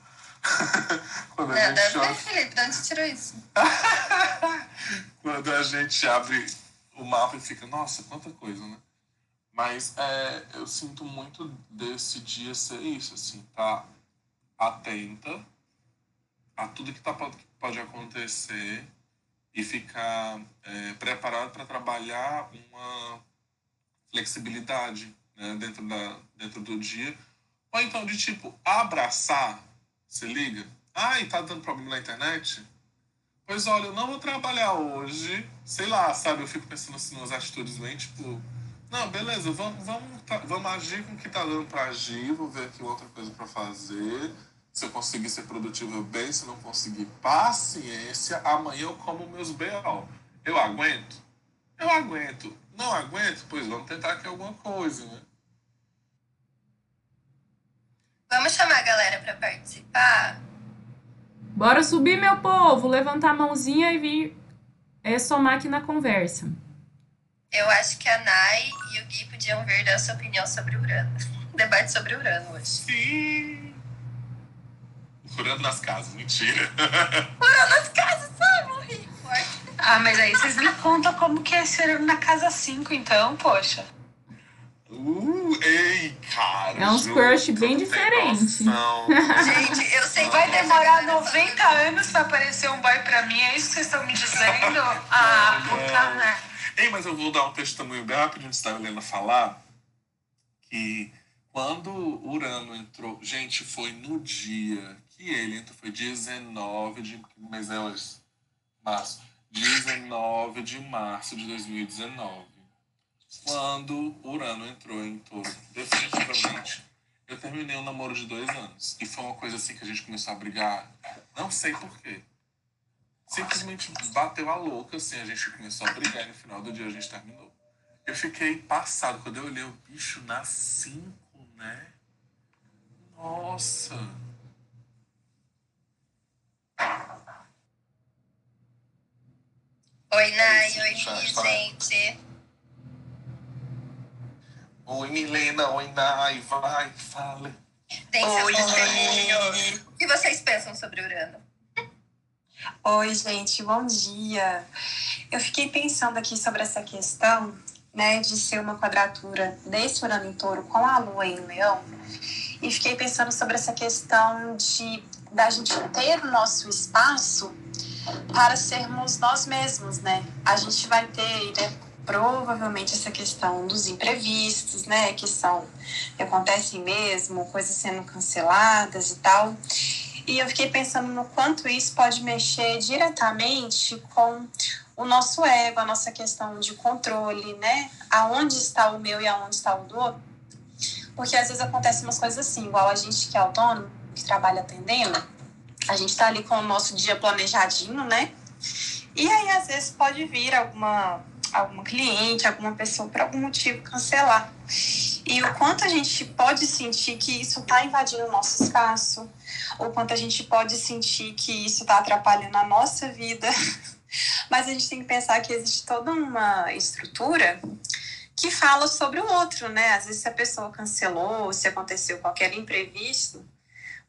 Quando a Nada gente a ver, Felipe, de onde tirou isso? Quando a gente abre o mapa e fica, nossa, quanta coisa, né? Mas é, eu sinto muito desse dia ser isso, assim, tá atenta a tudo que, tá, que pode acontecer e ficar é, preparado para trabalhar uma flexibilidade né, dentro, da, dentro do dia. Ou então de tipo, abraçar, se liga, ai, tá dando problema na internet? Pois olha, eu não vou trabalhar hoje, sei lá, sabe? Eu fico pensando assim nas atitudes bem, tipo, não, beleza, vamos, vamos, tá, vamos agir com o que tá dando para agir, vou ver aqui outra coisa para fazer. Se eu conseguir ser produtivo, bem. Se não conseguir, paciência. Amanhã eu como meus B.O. Eu aguento? Eu aguento. Não aguento? Pois vamos tentar aqui alguma coisa, né? Vamos chamar a galera para participar? Bora subir, meu povo! Levantar a mãozinha e vir é, somar aqui na conversa. Eu acho que a Nai e o Gui podiam vir dar sua opinião sobre Urano. Debate sobre Urano hoje. Sim! Urano nas casas, mentira. Urano nas casas, ai, morri. Forte. Ah, mas aí vocês me contam como que é ser na casa 5, então, poxa. Uh, ei, cara. É Ju, crush bem diferente. Gente, eu sei que Vai demorar galera 90 anos pra aparecer um boy pra mim, é isso que vocês estão me dizendo? Ah, puta merda. Ei, mas eu vou dar um testemunho bem rapidinho antes da Helena falar. Que quando Urano entrou. Gente, foi no dia que ele entrou. Foi 19 de. Mês é hoje? Março. 19 de março de 2019. Quando Urano entrou em touro, definitivamente, eu terminei um namoro de dois anos. E foi uma coisa assim que a gente começou a brigar. Não sei porquê. Simplesmente bateu a louca, assim, a gente começou a brigar e no final do dia a gente terminou. Eu fiquei passado. Quando eu olhei o bicho na 5, né? Nossa! Oi, Nai, oi, gente. Oi, Milena, oi, Nai, vai, fala. Tem seu Oi. O que vocês pensam sobre Urano? Oi, gente, bom dia. Eu fiquei pensando aqui sobre essa questão, né, de ser uma quadratura desse Urano em Touro com a Lua em Leão, e fiquei pensando sobre essa questão de da gente ter o nosso espaço para sermos nós mesmos, né? A gente vai ter, né, provavelmente essa questão dos imprevistos, né, que são que acontecem mesmo, coisas sendo canceladas e tal. E eu fiquei pensando no quanto isso pode mexer diretamente com o nosso ego, a nossa questão de controle, né? Aonde está o meu e aonde está o do outro. Porque às vezes acontecem umas coisas assim, igual a gente que é autônomo, que trabalha atendendo, a gente tá ali com o nosso dia planejadinho, né? E aí às vezes pode vir alguma alguma cliente, alguma pessoa por algum motivo cancelar. E o quanto a gente pode sentir que isso está invadindo o nosso espaço, o quanto a gente pode sentir que isso está atrapalhando a nossa vida. Mas a gente tem que pensar que existe toda uma estrutura que fala sobre o outro, né? Às vezes se a pessoa cancelou, se aconteceu qualquer imprevisto,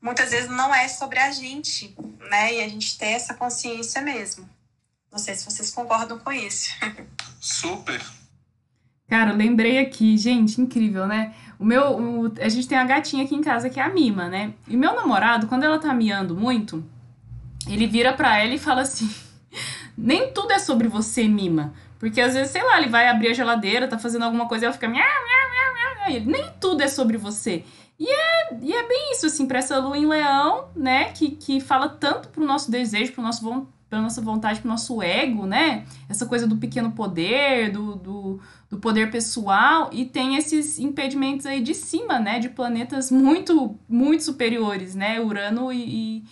muitas vezes não é sobre a gente, né? E a gente ter essa consciência mesmo. Não sei se vocês concordam com isso. Super. Cara, lembrei aqui, gente, incrível, né? O meu, o- a gente tem a gatinha aqui em casa que é a Mima, né? E meu namorado, quando ela tá miando muito, ele vira pra ela e fala assim: Nem tudo é sobre você, Mima. Porque às vezes, sei lá, ele vai abrir a geladeira, tá fazendo alguma coisa ela fica miau, miau, miau, miau, ele, Nem tudo é sobre você. E é, e é bem isso, assim, pra essa lua em leão, né? Que, que fala tanto pro nosso desejo, pro nosso pra nossa vontade, pro nosso ego, né? Essa coisa do pequeno poder, do, do, do poder pessoal, e tem esses impedimentos aí de cima, né? De planetas muito, muito superiores, né? Urano e,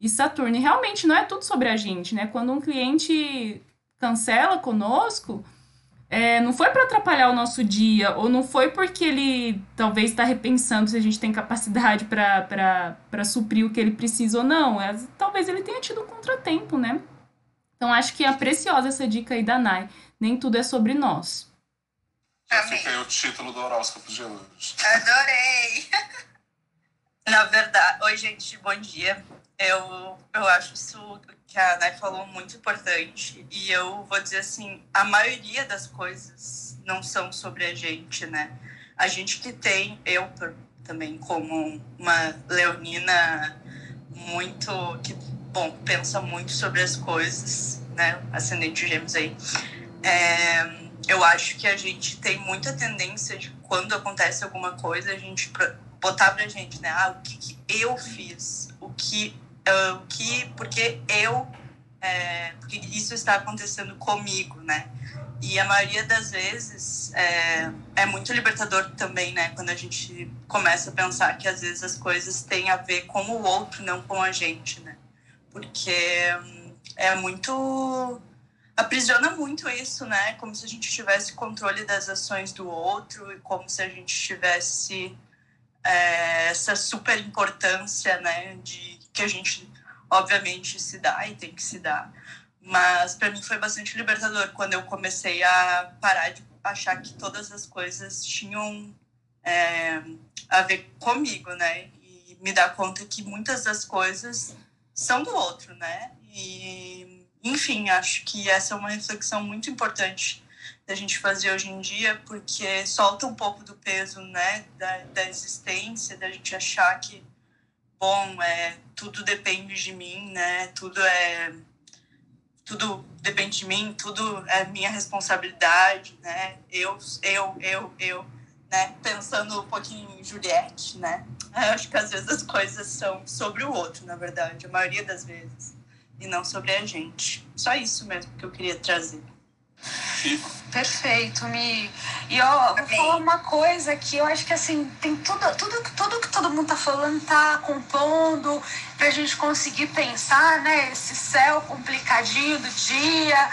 e Saturno. E realmente não é tudo sobre a gente, né? Quando um cliente cancela conosco, é, não foi para atrapalhar o nosso dia, ou não foi porque ele talvez está repensando se a gente tem capacidade para suprir o que ele precisa ou não. É, talvez ele tenha tido um contratempo, né? Então acho que é preciosa essa dica aí da Nai. Nem tudo é sobre nós. Já Amém. fica aí o título do horóscopo de hoje. Adorei! Na verdade, oi gente, bom dia. Eu, eu acho isso que a Nai falou muito importante. E eu vou dizer assim, a maioria das coisas não são sobre a gente, né? A gente que tem, eu também como uma leonina muito, que, bom, pensa muito sobre as coisas, né? Ascendente gêmeos aí. É, eu acho que a gente tem muita tendência de quando acontece alguma coisa, a gente botar pra gente, né? Ah, o que, que eu fiz? O que, o que, porque eu, é, porque isso está acontecendo comigo, né? E a maioria das vezes é, é muito libertador também, né? Quando a gente começa a pensar que às vezes as coisas têm a ver com o outro, não com a gente, né? Porque hum, é muito aprisiona muito isso, né? Como se a gente tivesse controle das ações do outro e como se a gente tivesse é, essa super importância, né? De que a gente obviamente se dá e tem que se dar, Mas para mim foi bastante libertador quando eu comecei a parar de achar que todas as coisas tinham é, a ver comigo, né? E me dar conta que muitas das coisas são do outro, né? E, enfim, acho que essa é uma reflexão muito importante da gente fazer hoje em dia, porque solta um pouco do peso, né, da, da existência, da gente achar que, bom, é, tudo depende de mim, né, tudo é tudo depende de mim, tudo é minha responsabilidade, né? Eu, eu, eu, eu, né? Pensando um pouquinho em Juliette, né? Eu acho que às vezes as coisas são sobre o outro, na verdade, a maioria das vezes, e não sobre a gente. Só isso mesmo que eu queria trazer. Perfeito, Mi. E ó, vou falar uma coisa que eu acho que assim, tem tudo, tudo, tudo que todo mundo tá falando tá compondo pra gente conseguir pensar, né? Esse céu complicadinho do dia.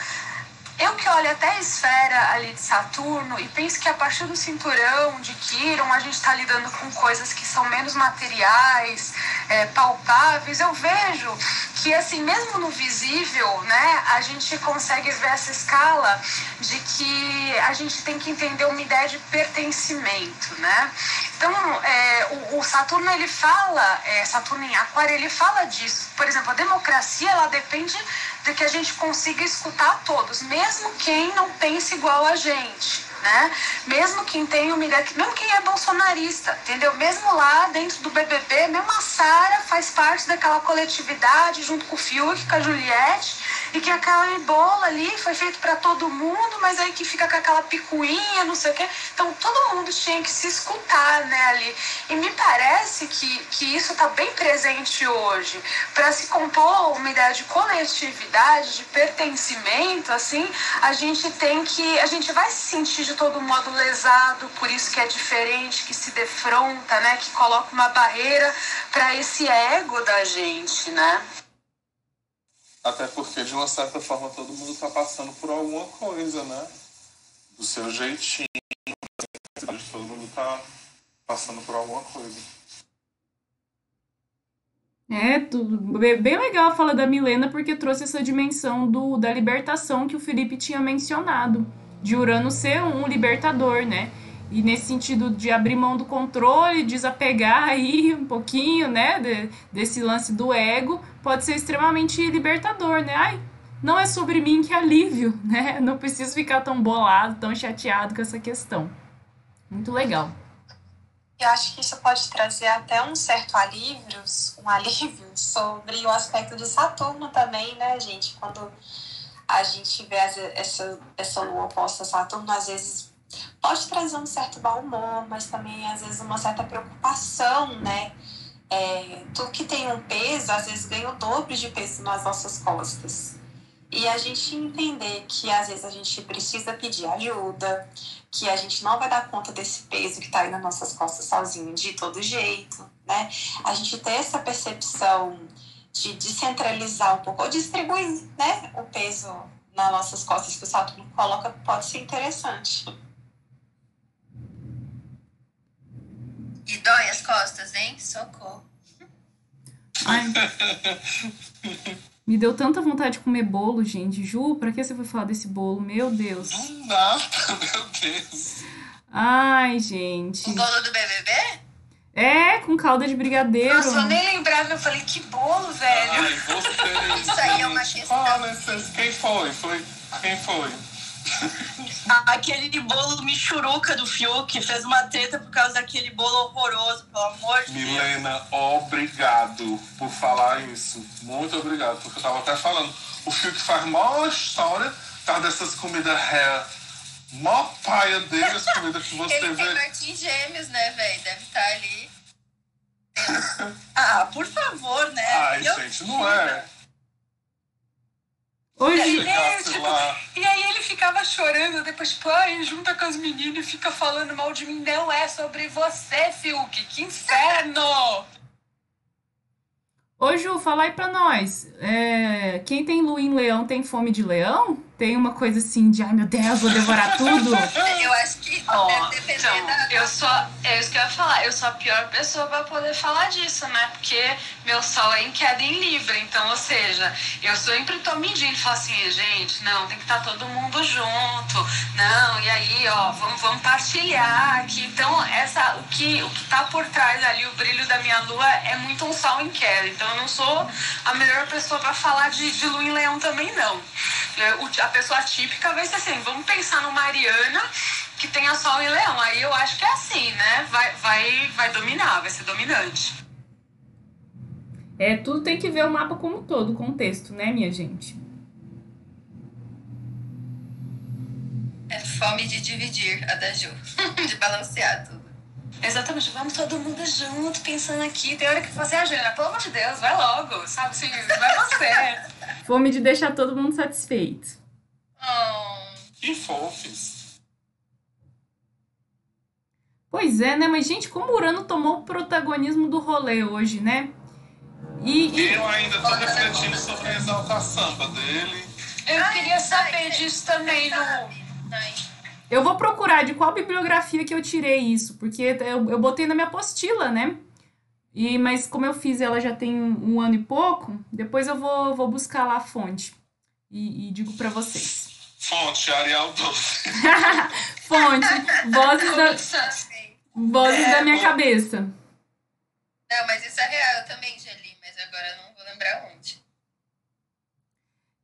Eu que olho até a esfera ali de Saturno e penso que a partir do cinturão de Quiron a gente está lidando com coisas que são menos materiais, é, palpáveis. Eu vejo que assim mesmo no visível, né, a gente consegue ver essa escala de que a gente tem que entender uma ideia de pertencimento, né? Então, é, o, o, Saturno ele fala, é, Saturno em Aquário ele fala disso. Por exemplo, a democracia ela depende de que a gente consiga escutar todos, mesmo quem não pense igual a gente né? Mesmo quem tem uma ideia, mesmo quem é bolsonarista, entendeu? Mesmo lá dentro do BBB, mesmo a Sara faz parte daquela coletividade junto com o Fiuk, com a Juliette, e que aquela bola ali foi feito para todo mundo, mas aí que fica com aquela picuinha, não sei o quê. Então todo mundo tinha que se escutar, né, ali. E me parece que, que isso está bem presente hoje. Para se compor uma ideia de coletividade, de pertencimento, assim, a gente tem que. A gente vai se sentir de todo modo lesado, por isso que é diferente, que se defronta, né, que coloca uma barreira para esse ego da gente, né? Até porque, de uma certa forma, todo mundo está passando por alguma coisa, né? Do seu jeitinho. Todo mundo está passando por alguma coisa. É, tudo, bem legal a fala da Milena, porque trouxe essa dimensão do, da libertação que o Felipe tinha mencionado. De Urano ser um libertador, né? E nesse sentido de abrir mão do controle, desapegar aí um pouquinho, né, de, desse lance do ego, pode ser extremamente libertador, né? Ai, não é sobre mim que alívio, né? Não preciso ficar tão bolado, tão chateado com essa questão. Muito legal. Eu acho que isso pode trazer até um certo alívio, um alívio sobre o aspecto de Saturno também, né, gente? Quando a gente vê essa, essa lua oposta a Saturno, às vezes pode trazer um certo bom humor, mas também às vezes uma certa preocupação, né? É, tu que tem um peso, às vezes ganha o dobro de peso nas nossas costas. E a gente entender que às vezes a gente precisa pedir ajuda, que a gente não vai dar conta desse peso que está aí nas nossas costas sozinho de todo jeito, né? A gente ter essa percepção de descentralizar um pouco, ou distribuir né, o peso nas nossas costas que o Saturno coloca, pode ser interessante. Dói as costas, hein? Socorro. Ai. Me deu tanta vontade de comer bolo, gente. Ju, pra que você foi falar desse bolo? Meu Deus. Não dá, meu Deus. Ai, gente. O bolo do BBB? É, com calda de brigadeiro. Nossa, eu nem lembrava. Eu falei, que bolo, velho. Ai, você... Isso aí é uma questão. Fala, quem foi? foi? Quem foi? Aquele bolo michuruca do Fiuk fez uma treta por causa daquele bolo horroroso, pelo amor de Milena, Deus. obrigado por falar isso. Muito obrigado, porque eu tava até falando. O Fiuk faz maior história tá dessas comidas ré. Mó paia dele, as comidas que você Ele vê. Ele tem Martins Gêmeos, né, velho? Deve estar tá ali. ah, por favor, né? Ai, eu gente, não é. Hoje. É, tipo, e aí ele ficava chorando, depois, tipo, ai, junta com as meninas e fica falando mal de mim. Não é sobre você, Fiuk, que inferno! Ô Ju, fala aí pra nós. É, quem tem lua em leão tem fome de leão? Tem uma coisa assim de, ai meu Deus, vou devorar tudo? Eu acho que Ó, deve depender então, da. eu sou, é isso que eu ia falar, eu sou a pior pessoa pra poder falar disso, né? Porque meu sol é em queda em Libra, então, ou seja, eu sempre tô medindo, falo assim, gente, não, tem que estar todo mundo junto, não, e aí, ó, vamos, vamos partilhar aqui. Então, essa, o que, o que tá por trás ali, o brilho da minha lua, é muito um sol em queda. Então, eu não sou a melhor pessoa pra falar de, de lua em leão também, não. É, o- A pessoa típica vai ser assim, vamos pensar no Mariana, que tem a sol em leão. Aí eu acho que é assim, né? Vai, vai, vai dominar, vai ser dominante. É, tudo tem que ver o mapa como um todo, o contexto, né, minha gente? É fome de dividir a da Ju. de balancear tudo. Exatamente, vamos todo mundo junto, pensando aqui. Tem hora que você, ah, Juliana, pelo amor de Deus, vai logo, sabe assim, vai você. Fome de deixar todo mundo satisfeito. Que fofes. Pois é, né? Mas, gente, como o Urano tomou o protagonismo do rolê hoje, né? E, e- Eu ainda tô refletindo sobre a exalta samba dele. Eu queria saber disso também no. eu vou procurar de qual bibliografia que eu tirei isso, porque eu, eu botei na minha apostila, né? E, mas como eu fiz ela já tem um ano e pouco, depois eu vou, vou buscar lá a fonte e, e digo pra vocês. Fonte, Arial 12. Fonte, vozes da, vozes da minha cabeça. Não, mas isso é real, eu também já li, mas agora eu não vou lembrar onde.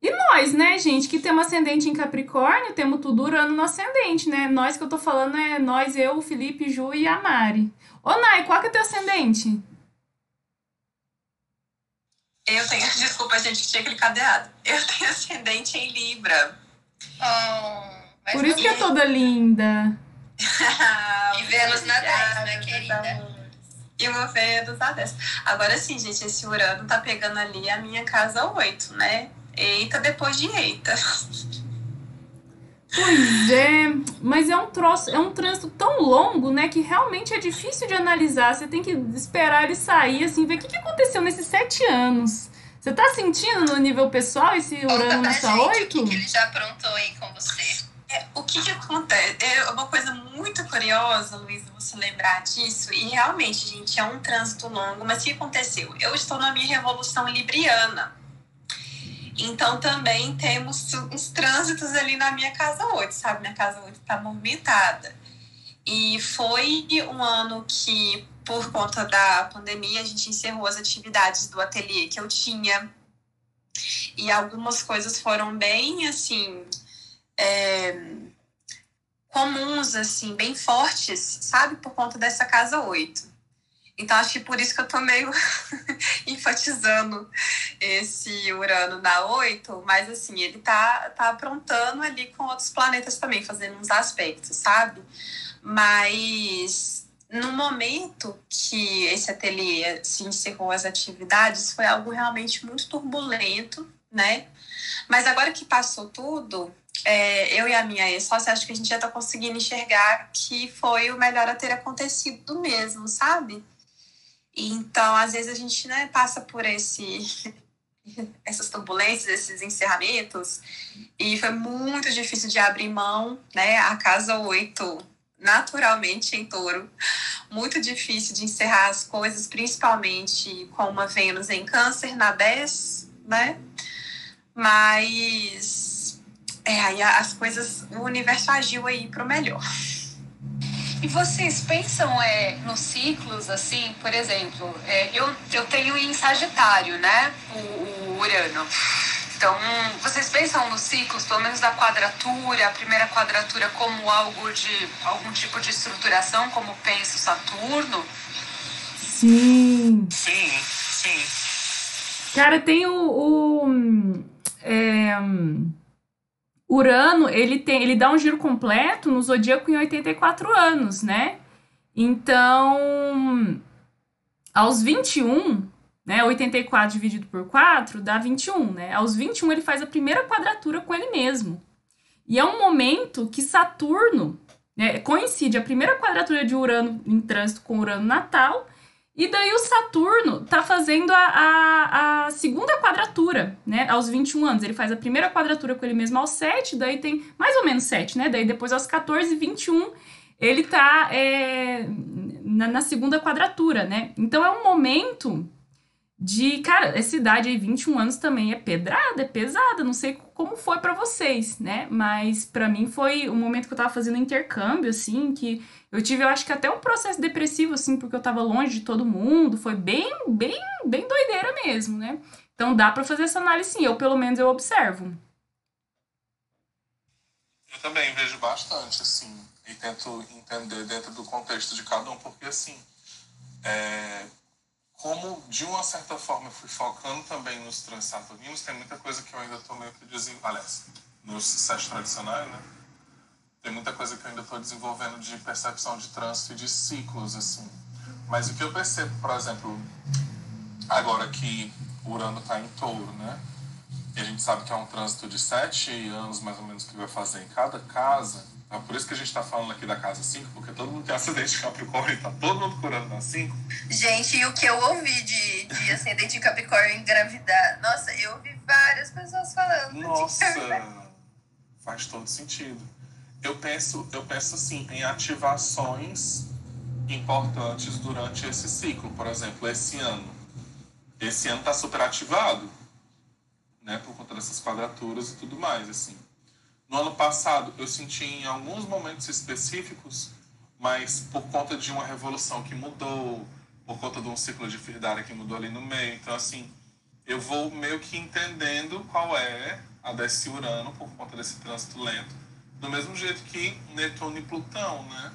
E nós, né, gente, que temos ascendente em Capricórnio, temos tudo Urano no ascendente, né? Nós que eu tô falando é nós, eu, o Felipe, Ju e a Mari. Ô, Nai, qual que é teu ascendente? Eu tenho, desculpa, gente, que tinha clicado errado. Eu tenho ascendente em Libra. Oh, mas Por isso que é toda linda. E Vênus na 10, né, querida? E uma Vênus na 10. Agora sim, gente, esse Urano tá pegando ali a minha casa 8, né? Eita, depois de eita. Pois é, mas é um troço, é um trânsito tão longo, né, que realmente é difícil de analisar. Você tem que esperar ele sair, assim, ver o que, que aconteceu nesses sete anos. Você tá sentindo no nível pessoal esse Urano pra nessa gente o oito? que, que ele já aprontou aí com você. É, o que que acontece? É uma coisa muito curiosa, Luísa, você lembrar disso. E realmente, gente, é um trânsito longo. Mas o que aconteceu? Eu estou na minha revolução libriana. Então também temos uns trânsitos ali na minha casa 8, sabe? Minha casa 8 está movimentada. E foi um ano que, por conta da pandemia, a gente encerrou as atividades do ateliê que eu tinha. E algumas coisas foram bem assim. é, comuns, assim, bem fortes, sabe? Por conta dessa casa 8. Então, acho que por isso que eu tô meio enfatizando esse Urano na 8, mas assim, ele tá, tá aprontando ali com outros planetas também, fazendo uns aspectos, sabe? Mas no momento que esse ateliê se encerrou as atividades, foi algo realmente muito turbulento, né? Mas agora que passou tudo, é, eu e a minha ex-sócia, acho que a gente já tá conseguindo enxergar que foi o melhor a ter acontecido mesmo, sabe? Então, às vezes a gente né, passa por esse, essas turbulências, esses encerramentos, e foi muito difícil de abrir mão, né? A casa 8, naturalmente em touro, muito difícil de encerrar as coisas, principalmente com uma Vênus em câncer na 10, né? Mas é, aí as coisas, o universo agiu aí pro melhor. E vocês pensam é, nos ciclos, assim, por exemplo, é, eu, eu tenho em Sagitário, né? O, o Urano. Então, vocês pensam nos ciclos, pelo menos da quadratura, a primeira quadratura como algo de algum tipo de estruturação, como pensa o Saturno? Sim. Sim, sim. Cara, tem o, o, é, Urano, ele tem, ele dá um giro completo no zodíaco em 84 anos, né? Então, aos 21, né, 84 dividido por 4 dá 21, né? Aos 21 ele faz a primeira quadratura com ele mesmo. E é um momento que Saturno, né, coincide a primeira quadratura de Urano em trânsito com Urano natal, e daí o Saturno tá fazendo a, a, a, segunda quadratura, né? Aos 21 anos. Ele faz a primeira quadratura com ele mesmo aos 7, daí tem mais ou menos 7, né? Daí depois aos 14, 21, ele tá é, na, na segunda quadratura, né? Então é um momento de, cara, essa idade aí, 21 anos também é pedrada, é pesada, não sei como foi para vocês, né? Mas para mim foi o momento que eu tava fazendo intercâmbio, assim, que eu tive, eu acho que até um processo depressivo, assim, porque eu tava longe de todo mundo, foi bem, bem, bem doideira mesmo, né? Então dá para fazer essa análise sim, eu pelo menos eu observo. Eu também vejo bastante, assim, e tento entender dentro do contexto de cada um, porque assim, é, como de uma certa forma eu fui focando também nos transaturninos, tem muita coisa que eu ainda estou meio que desenvolvendo, aliás, nos sete tradicionais, né? Tem muita coisa que eu ainda estou desenvolvendo de percepção de trânsito e de ciclos, assim. Mas o que eu percebo, por exemplo, agora que o Urano está em touro, né? E a gente sabe que é um trânsito de sete anos, mais ou menos, que vai fazer em cada casa é por isso que a gente está falando aqui da casa 5, porque todo mundo tem ascendente de Capricórnio e tá todo mundo curando na 5. Gente, e o que eu ouvi de, de ascendente de Capricórnio engravidar? Nossa, eu ouvi várias pessoas falando. Nossa, faz todo sentido. Eu penso, eu penso assim, em ativações importantes durante esse ciclo. Por exemplo, esse ano. Esse ano está super ativado, né, por conta dessas quadraturas e tudo mais, assim. No ano passado, eu senti em alguns momentos específicos, mas por conta de uma revolução que mudou, por conta de um ciclo de Firdara que mudou ali no meio. Então, assim, eu vou meio que entendendo qual é a desse Urano por conta desse trânsito lento, do mesmo jeito que Netuno e Plutão, né?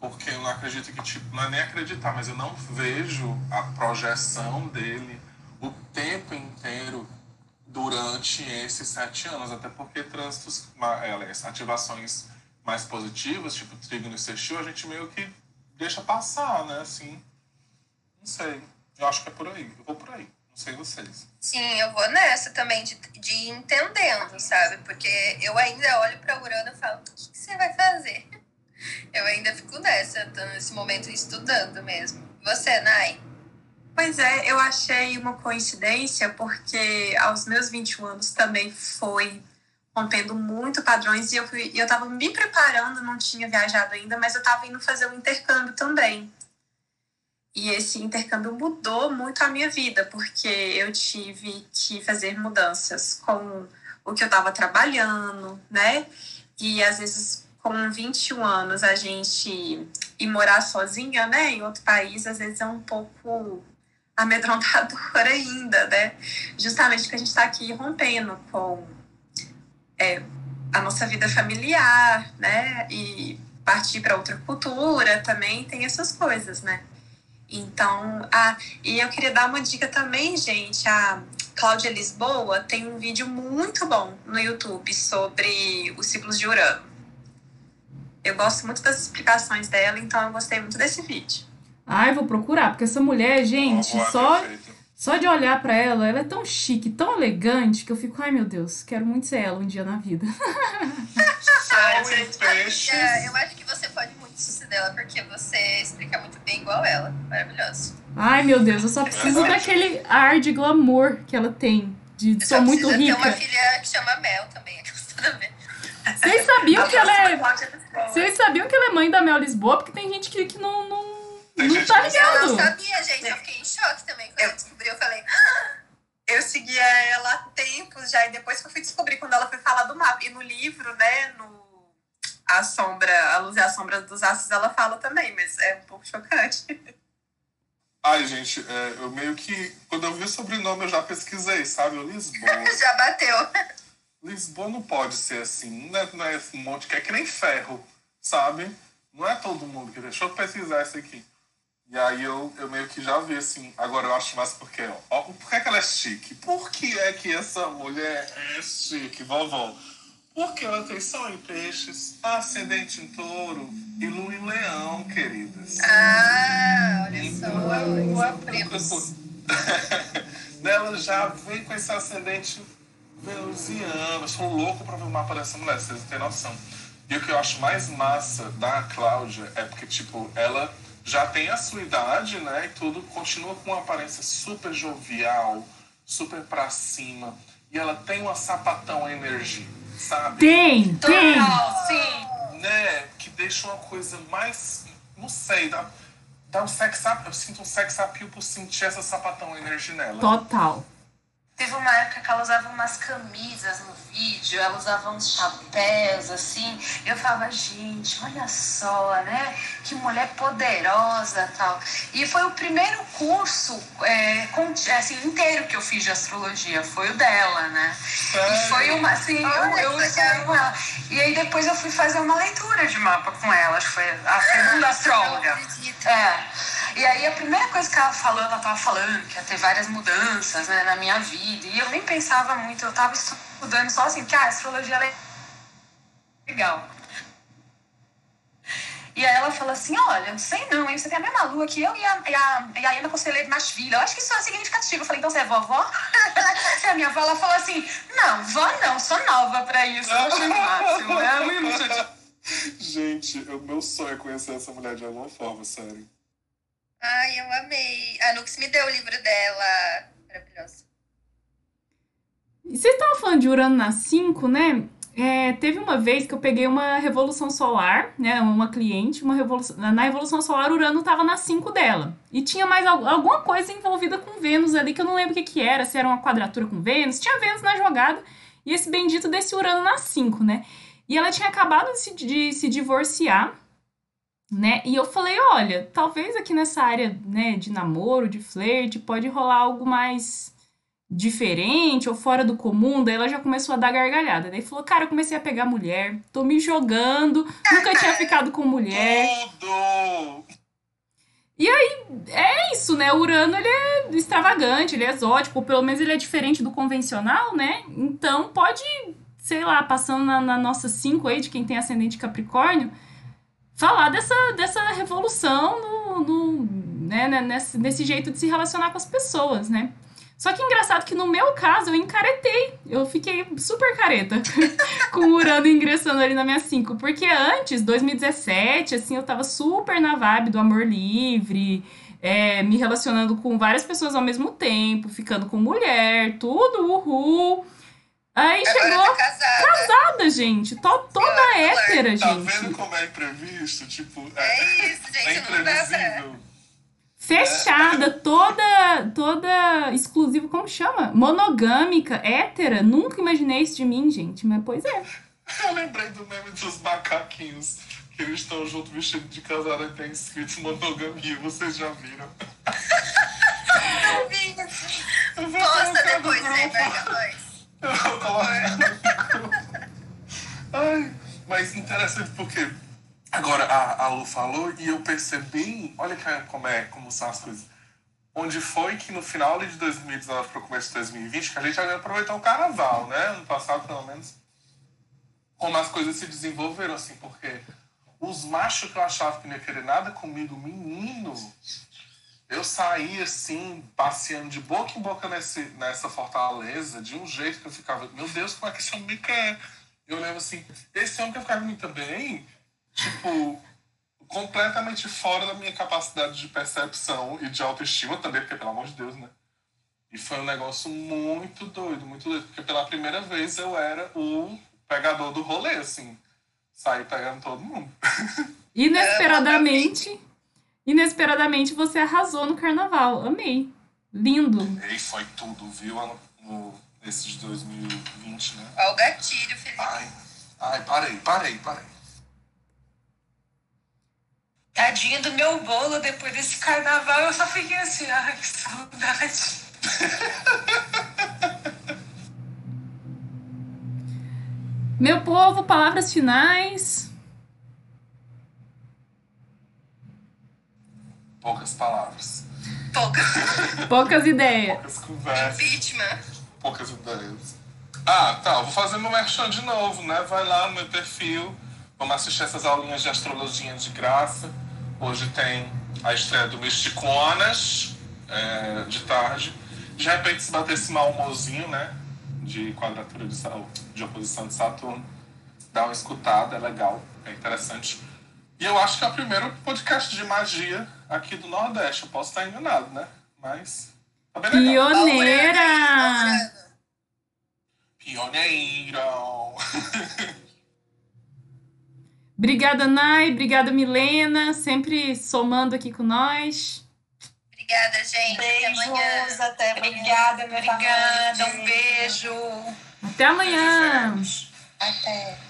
Porque eu não acredito que, tipo, não é nem acreditar, mas eu não vejo a projeção dele o tempo inteiro durante esses sete anos, até porque trânsitos, aliás, ativações mais positivas, tipo trígono e sextil, a gente meio que deixa passar, né? Assim, não sei. Eu acho que é por aí. Eu vou por aí. Não sei vocês. Sim, eu vou nessa também, de, de ir entendendo, sabe? Porque eu ainda olho para Urano e falo, o que, que você vai fazer? Eu ainda fico nessa, tô nesse momento estudando mesmo. Você, Nai? Pois é, eu achei uma coincidência, porque aos meus 21 anos também foi rompendo muito padrões e eu, fui, eu tava me preparando, não tinha viajado ainda, mas eu tava indo fazer um intercâmbio também. E esse intercâmbio mudou muito a minha vida, porque eu tive que fazer mudanças com o que eu estava trabalhando, né? E às vezes, com 21 anos, a gente ir morar sozinha, né, em outro país, às vezes é um pouco amedrontador ainda, né? Justamente porque a gente está aqui rompendo com é, a nossa vida familiar, né? E partir para outra cultura também tem essas coisas, né? Então, ah, e eu queria dar uma dica também, gente. A Cláudia Lisboa tem um vídeo muito bom no YouTube sobre os ciclos de Urano. Eu gosto muito das explicações dela, então eu gostei muito desse vídeo. Ai, vou procurar, porque essa mulher, gente, Boa, só, só de olhar para ela, ela é tão chique, tão elegante, que eu fico, ai meu Deus, quero muito ser ela um dia na vida. É, eu acho que você pode muito isso dela, porque você explica muito bem igual ela. Maravilhoso. Ai, meu Deus, eu só preciso daquele ar de glamour que ela tem. De eu sou muito rica. Tem uma filha que chama Mel também, Vocês sabiam que ela é. Vocês sabiam que ela é mãe da Mel Lisboa? Porque tem gente que, que não, não não tá ligado. Eu não sabia, gente. Eu fiquei em choque também. Quando eu, eu descobri, eu falei. Ah! Eu seguia ela há tempos já, e depois que eu fui descobrir quando ela foi falar do mapa. E no livro, né, no A Sombra, A Luz e a Sombra dos Astros, ela fala também, mas é um pouco chocante. Ai, gente, é, eu meio que. Quando eu vi o sobrenome, eu já pesquisei, sabe? O Lisboa. já bateu. Lisboa não pode ser assim. Não é, não é um monte que é que nem ferro, sabe? Não é todo mundo que. Deixa eu pesquisar isso aqui. E aí eu, eu meio que já vi, assim, agora eu acho mais porque, ó, por que, é que ela é chique? Por que é que essa mulher é chique, vovó? Porque ela tem sol em peixes, ascendente em touro e lua em leão, queridas. Ah, olha então, só, ela já vem com esse ascendente venusiano. Eu sou louco pra ver o mapa dessa mulher, vocês não têm noção. E o que eu acho mais massa da Cláudia é porque, tipo, ela já tem a sua idade, né? E tudo continua com uma aparência super jovial, super pra cima. E ela tem uma sapatão energia, sabe? Tem, tem. Sim. Né? Que, de, deixa uma coisa mais. Não sei, dá, dá um sex appeal. Eu sinto um sex appeal por sentir essa sapatão energia nela. Total. Teve uma época que ela usava umas camisas no vídeo, ela usava uns chapéus, assim. Eu falava, gente, olha só, né? Que mulher poderosa tal. E foi o primeiro curso é, assim, inteiro que eu fiz de astrologia, foi o dela, né? E foi uma, assim, eu, Olha, eu estudei com ela. E aí depois eu fui fazer uma leitura de mapa com ela, acho que foi a segunda astróloga. acredito. É. E aí a primeira coisa que ela falou, ela tava falando que ia ter várias mudanças né, na minha vida. E eu nem pensava muito, eu tava estudando só assim, que ah, a astrologia ela é legal. E aí ela falou assim, olha, não sei não, hein? Você tem a mesma lua que eu e a, e a, e a Ana Conselheiro Machvilha. Eu acho que isso é significativo. Eu falei, então você é vovó? e a minha avó, ela falou assim, não, vó não, sou nova pra isso. Eu achei o máximo. É muito Gente, o meu sonho é conhecer essa mulher de alguma forma, sério. Ai, eu amei. A Nux me deu o livro dela. Maravilhoso. E vocês estavam falando de Urano na 5, né? É, teve uma vez que eu peguei uma revolução solar, né? Uma cliente, uma revolução. Na revolução solar, Urano estava na 5 dela. E tinha mais al- alguma coisa envolvida com Vênus ali, que eu não lembro o que, que era, se era uma quadratura com Vênus. Tinha Vênus na jogada e esse bendito desse Urano na 5, né? E ela tinha acabado de se, de se divorciar, né? E eu falei, olha, talvez aqui nessa área, né, de namoro, de flerte, pode rolar algo mais diferente ou fora do comum, daí ela já começou a dar gargalhada. Daí falou, cara, eu comecei a pegar mulher, tô me jogando, nunca tinha ficado com mulher. Tudo! É isso, né? O Urano, ele é extravagante, ele é exótico, ou pelo menos ele é diferente do convencional, né? Então pode, sei lá, passando na, na nossa 5 aí, de quem tem ascendente Capricórnio, falar dessa, dessa revolução no, no, né, né, nesse, nesse jeito de se relacionar com as pessoas, né? Só que engraçado que no meu caso eu encaretei. Eu fiquei super careta com o Urano ingressando ali na minha 5. Porque antes, 2017, assim, eu tava super na vibe do amor livre, é, me relacionando com várias pessoas ao mesmo tempo, ficando com mulher, tudo, uhul. Aí Agora chegou tá casada. nada, gente. Tô toda hétera, Tá vendo gente. como é imprevisto? Tipo, é, É isso, é gente. Não dá pra. Fechada, toda, toda exclusiva, como chama? Monogâmica, hétera. Nunca imaginei isso de mim, gente. Mas pois é. Eu lembrei do meme dos macaquinhos. Que eles estão juntos vestidos de casado e tem escrito monogamia. Vocês já viram? Não vi. Posta depois, né? Pega nós. Ai, mas interessante porque agora a, a Lu falou e eu percebi, olha que- como é, como são as coisas. Onde foi que no final de 2019 para o começo de 2020, que a gente já aproveitou o carnaval, né? No passado, pelo menos. Como as coisas se desenvolveram, assim, porque os machos que eu achava que não ia querer nada comigo, menino, eu saí assim, passeando de boca em boca nesse, nessa fortaleza, de um jeito que eu ficava, meu Deus, como é que esse homem me quer? Eu lembro assim, esse homem quer ficar comigo também? Tipo, completamente fora da minha capacidade de percepção e de autoestima também, porque, pelo amor de Deus, né? E foi um negócio muito doido, muito doido, porque pela primeira vez eu era o pegador do rolê, assim. Saí pegando todo mundo. Inesperadamente, inesperadamente você arrasou no carnaval. Amei. Lindo. E foi tudo, viu? No, nesse de 2020, né? Ó, o gatilho, Felipe. Ai, ai, parei, parei, parei. Tadinha do meu bolo, depois desse carnaval, eu só fiquei assim, ai, que saudade. Meu povo, palavras finais. Poucas palavras, Pouca. Poucas ideias. poucas conversas, Impeachment. poucas ideias. Ah, tá, vou fazer meu merchan de novo, né? Vai lá no meu perfil, vamos assistir essas aulinhas de astrologia de graça. Hoje tem a estreia do Misticonas, é, de tarde. De repente, se bater esse mau humorzinho, né? De quadratura de, de oposição de Saturno, dá uma escutada, é legal, é interessante. E eu acho que é o primeiro podcast de magia aqui do Nordeste. Eu posso estar enganado, né? Mas. Tá bem legal. Pioneira! Pioneiro! Obrigada, Nai. Obrigada, Milena. Sempre somando aqui com nós. Obrigada, gente. Beijos, Até amanhã. até amanhã. Obrigada, meu Obrigada, um beijo. Até amanhã. Até.